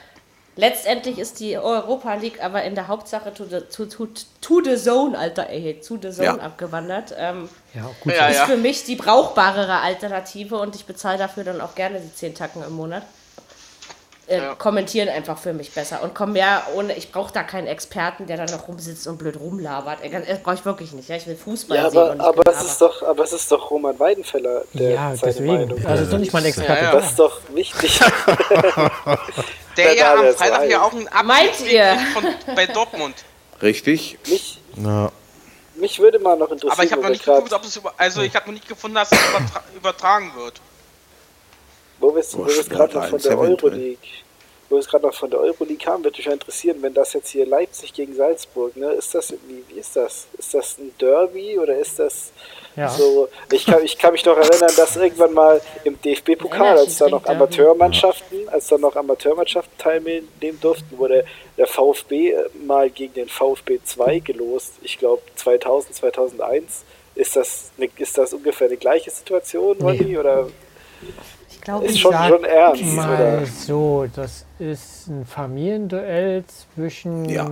Letztendlich ist die Europa League aber in der Hauptsache to the, to, to, to the Zone, Alter, ey, zu the Zone Ja. abgewandert. Ähm, Ja, gut. Ja, ist ja. für mich die brauchbarere Alternative und ich bezahle dafür dann auch gerne die 10 Tacken im Monat. Äh, Ja. Kommentieren einfach für mich besser und komm mehr ohne, ich brauche da keinen Experten, der dann noch rumsitzt und blöd rumlabert. Ey, ganz- Das brauche ich wirklich nicht. Ja? Ich will Fußball Ja, sehen und aber, nicht aber, es ist doch, aber es ist doch Roman Weidenfeller, der Ja, seine deswegen. Meinung Also ist doch nicht mal ein Experte. Ja, ja. Das ist doch wichtig. Der Ja, ja am Freitag ja auch ein Meint ihr? von, bei Dortmund. Richtig? mich, Ja. mich würde mal noch interessieren, Aber ich habe noch nicht geguckt, ob es über, also ich habe noch nicht gefunden, dass es übertra übertragen wird. Wo wir es gerade noch von 1 der. Euroleague, wo wir es gerade noch von der Euroleague haben, würde mich ja interessieren, wenn das jetzt hier Leipzig gegen Salzburg, ne, ist das wie, wie ist das? Ist das ein Derby oder ist das Ja. so? Ich kann, ich kann mich noch erinnern, dass irgendwann mal im DFB-Pokal, als da noch Amateurmannschaften, als da noch Amateurmannschaften teilnehmen durften, wurde der VfB mal gegen den VfB 2 gelost. Ich glaube 2000, 2001. Ist das, ne, ist das ungefähr die gleiche Situation, Nee. Olli? Oder Ich glaube, ist schon, schon ernst? Oder? Mal so, das ist ein Familienduell zwischen Ja.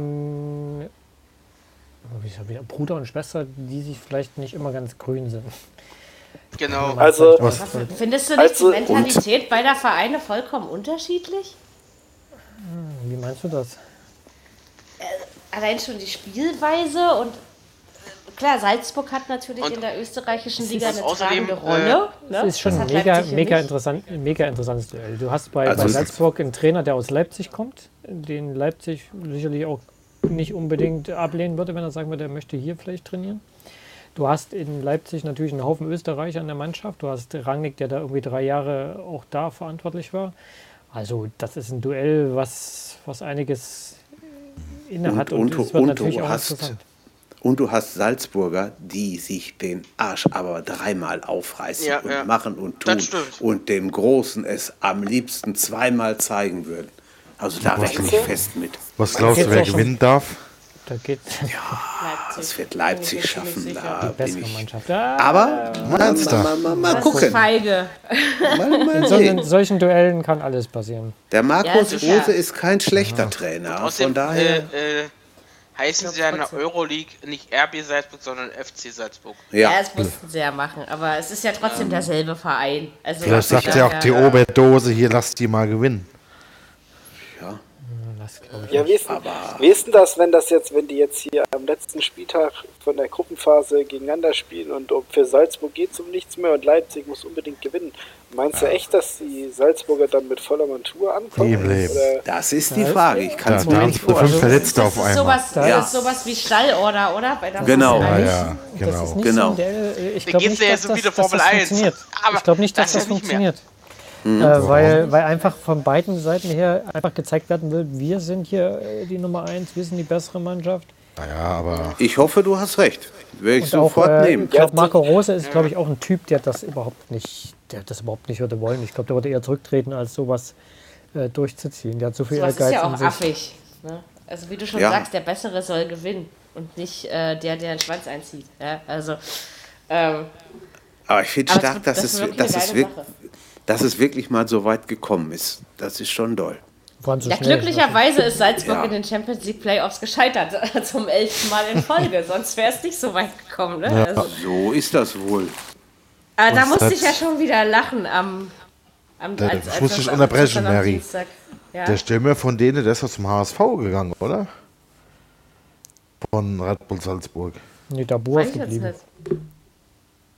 er Bruder und Schwester, die sich vielleicht nicht immer ganz grün sind. Genau. Also, Was? Findest du nicht Also- die Mentalität beider Vereine vollkommen unterschiedlich? Wie meinst du das? Allein schon die Spielweise und äh, klar, Salzburg hat natürlich Und in der österreichischen Liga eine außerdem, tragende Rolle. Das ne? ist schon Das ein hat mega, mega, interessant, mega interessantes Duell. Du hast bei, Also bei Salzburg einen Trainer, der aus Leipzig kommt, den Leipzig sicherlich auch nicht unbedingt ablehnen würde, wenn er sagen würde, er möchte hier vielleicht trainieren. Du hast in Leipzig natürlich einen Haufen Österreicher in der Mannschaft. Du hast Rangnick, der da irgendwie drei Jahre auch da verantwortlich war. Also das ist ein Duell, was, was einiges inne hat Und, und, und, es wird und, natürlich du auch hast, interessant. Und du hast Salzburger, die sich den Arsch aber dreimal aufreißen Ja, und ja. machen und tun und dem Großen es am liebsten zweimal zeigen würden. Also da rechne ich fest mit. Was glaubst du, Geht's wer gewinnen darf? Da geht Leipzig. Das wird Leipzig schaffen. Da bin ich. Mannschaft. Ah, Aber mal, Meinst du? mal, mal, mal, mal Das ist gucken. feige. Mal, mal in, so, sehen. in solchen Duellen kann alles passieren. Der Ja, Markus. Rose ist kein schlechter Trainer. Von daher, äh, äh, heißen sie ja in der. Euroleague nicht RB Salzburg, sondern FC Salzburg. Ja, ja. es mussten sie ja machen, aber es ist ja trotzdem derselbe Verein. Also Vielleicht sagt ja auch die Oberdose, hier lasst die mal gewinnen. ja. Das ich. Ja, wie ist, denn, wie ist denn das, wenn das jetzt, wenn die jetzt hier am letzten Spieltag von der Gruppenphase gegeneinander spielen und für Salzburg geht es um nichts mehr und Leipzig muss unbedingt gewinnen? Meinst du echt, dass die Salzburger dann mit voller Montur ankommen? Oder- Das ist die Frage. Ich kann es mir nicht sie fünf vorstellen. Verletzte Das auf ist einmal. sowas, das Ja. ist sowas wie Stallorder, oder? Bei der Genau. Ja, 1. ja, Das ist genau. nicht Genau. so ein Duell. Ich glaube nicht, ja dass so das, wie der dass das Formel 1. funktioniert. Aber ich glaube nicht, dass das das, ja funktioniert. Äh, weil, weil einfach von beiden Seiten her einfach gezeigt werden will, wir sind hier äh, die Nummer eins, wir sind die bessere Mannschaft. Naja, aber Ich hoffe, du hast recht. Werde ich Und auch, sofort äh, nehmen. ich glaube, Marco Rose ist, glaube ich, auch ein Typ, der das überhaupt nicht, der das überhaupt nicht würde wollen. Ich glaube, der würde eher zurücktreten, als sowas äh, durchzuziehen. Der hat so viel ist Ehrgeiz ja in auch sich. affig. Ne? Also wie du schon Ja. sagst, der Bessere soll gewinnen und nicht äh, der, der den Schwanz einzieht. Ja? Also, ähm, Aber ich finde stark, wird- dass, das es, wirklich dass, es geile wirk- Sache. dass es wirklich mal so weit gekommen ist. Das ist schon doll. Allem so ja, schnell. glücklicherweise ist Salzburg Ja. in den Champions League Playoffs gescheitert, zum elften Mal in Folge. Sonst wäre es nicht so weit gekommen. Ne? Also, So ist das wohl. aber da Und musste das- ich ja schon wieder lachen am. am Da- als, ich als muss das dich am- unterbrechen, Mary. Ja. der Stimme von denen, der ist doch zum HSV gegangen, oder? Von Red Bull Salzburg. Nee, Weiß ist ich geblieben. nicht.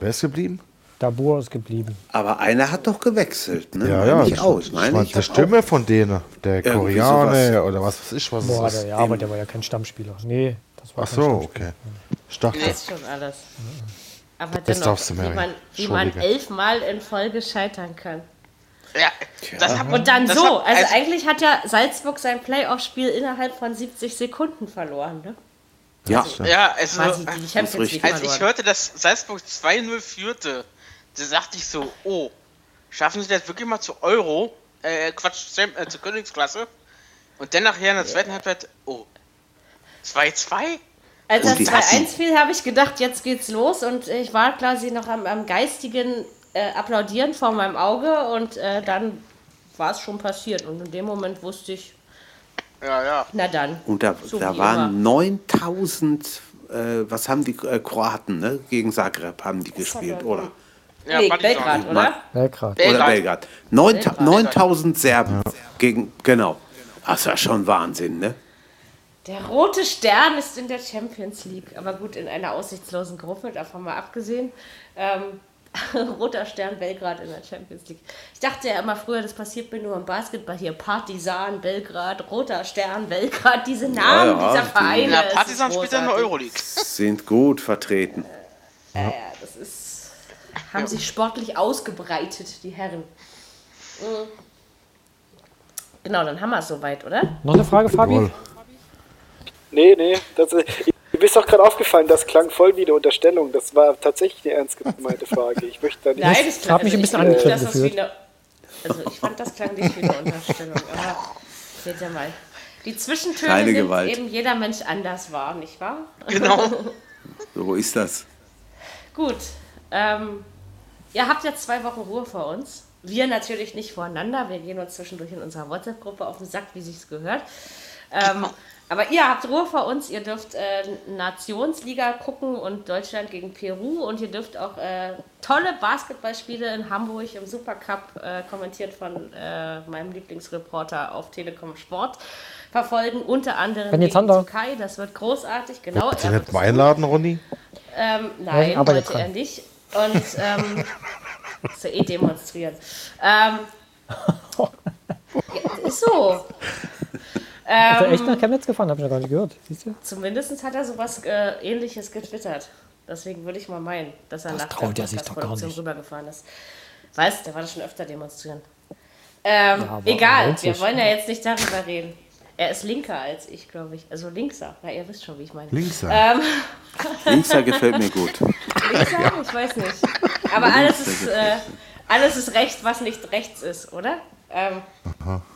Wer ist geblieben? Dabur ist geblieben. Aber einer hat doch gewechselt, ne? Ja, ja, ich ich, auch. ich Meine ich die Stimme von denen, der Koreaner oder was weiß ich, was Boah, es der, ist. ja, aber der war ja kein Stammspieler. Nee, das war Ach kein so, okay. Ich dachte, Das ist schon alles. Aber Das dennoch, darfst du, wie Mary. man, wie man elfmal in Folge scheitern kann. Ja, das hat, Und dann das so, hat- also also- eigentlich hat ja Salzburg sein Playoff-Spiel innerhalb von 70 Sekunden verloren. Ne? Ja, Ja, also, Champions League richtig. als ich hörte, dass Salzburg 2-0 führte, da sagte ich so, oh, schaffen sie das wirklich mal zu Euro? Äh, Quatsch, Sam- äh, zur Königsklasse? Und dann nachher in der zweiten Halbzeit, oh, 2-2? Als Und das die 2-1 hassen. fiel, habe ich gedacht, jetzt geht's los und ich war quasi noch am, am geistigen äh, Applaudieren vor meinem Auge und äh, dann war es schon passiert und in dem Moment wusste ich, Ja, ja. na dann. Und da, So da waren 9000, äh, was haben die äh, Kroaten, ne? Gegen Zagreb haben die gespielt, oder? Ja nee. Belgrad, oder? Belgrad. Oder Belgrad. Belgrad. Neun- 9000 Serben gegen, genau. Das war schon Wahnsinn, ne? Der rote Stern ist in der Champions League, aber gut, in einer aussichtslosen Gruppe, davon mal abgesehen. Ähm, roter Stern Belgrad in der Champions League. Ich dachte ja immer früher, das passiert mir nur im Basketball hier. Partisan Belgrad, roter Stern Belgrad, diese Namen ja, dieser die- Vereine. Ist Partizan spielt ja in der. Euroleague. Sind gut vertreten. Ja, ja, das ist. Haben sich sportlich ausgebreitet, die Herren. Mhm. Genau, dann haben wir es soweit, oder? Noch eine Frage, Fabi? Jawohl. Nee, nee, das, mir ist auch gerade aufgefallen, das klang voll wie eine Unterstellung. Das war tatsächlich eine ernst gemeinte Frage. Ich möchte da nicht. Nein, das hab mich ein bisschen angegriffen dass das wie gefühlt. eine, Also ich fand, das klang nicht wie eine Unterstellung. Aber seht ihr mal. Die Zwischentöne Keine nimmt Gewalt. eben jeder Mensch anders wahr, nicht wahr? Genau. So ist das. Gut. Ähm, ihr habt jetzt zwei Wochen Ruhe vor uns. Wir natürlich nicht voreinander. Wir gehen uns zwischendurch in unserer WhatsApp-Gruppe auf den Sack, wie sich's gehört. Ähm, aber ihr habt Ruhe vor uns. Ihr dürft äh, Nationsliga gucken und Deutschland gegen Peru. Und ihr dürft auch äh, tolle Basketballspiele in Hamburg im Supercup, äh, kommentiert von äh, meinem Lieblingsreporter auf Telekom Sport, verfolgen. Unter anderem Benny gegen. Türkei. Das wird großartig. Genau. Willst du er nicht mal einladen, Ronny? ähm, nein, ich arbeite wollte er nicht. Und ähm, ist ja eh demonstrieren. Ähm, ja, ist so. Ist er echt Ähm, nach Chemnitz gefahren? Hab ich noch gar nicht gehört. Siehst du? zumindest hat er sowas äh, ähnliches getwittert. Deswegen würde ich mal meinen, dass er nach traut der er nicht. rübergefahren ist. Weiß, der war da schon öfter demonstrieren. Ähm, aber egal, wir wollen ja jetzt nicht darüber reden. Er ist linker als ich, glaube ich. Also linkser. Na, ihr wisst schon, wie ich meine. Linkser. Ähm, Linkser gefällt mir gut. Linker? Ich weiß nicht. Aber alles ist, äh, alles ist recht, was nicht rechts ist, oder? Ähm,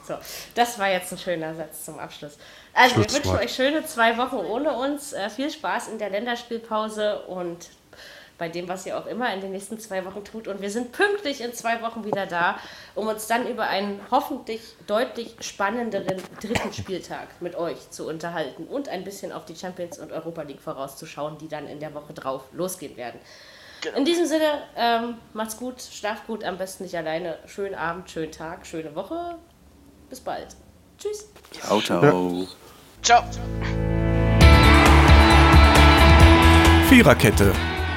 so, das war jetzt ein schöner Satz zum Abschluss. Also, wir wünschen euch schöne zwei Wochen ohne uns. Äh, viel Spaß in der Länderspielpause und bei dem, was ihr auch immer in den nächsten zwei Wochen tut. Und wir sind pünktlich in zwei Wochen wieder da, um uns dann über einen hoffentlich deutlich spannenderen dritten Spieltag mit euch zu unterhalten und ein bisschen auf die Champions und Europa League vorauszuschauen, die dann in der Woche drauf losgehen werden. In diesem Sinne, ähm, macht's gut, schlaft gut, am besten nicht alleine. Schönen Abend, schönen Tag, schöne Woche. Bis bald. Tschüss. Ciao, ciao. Ciao. Viererkette,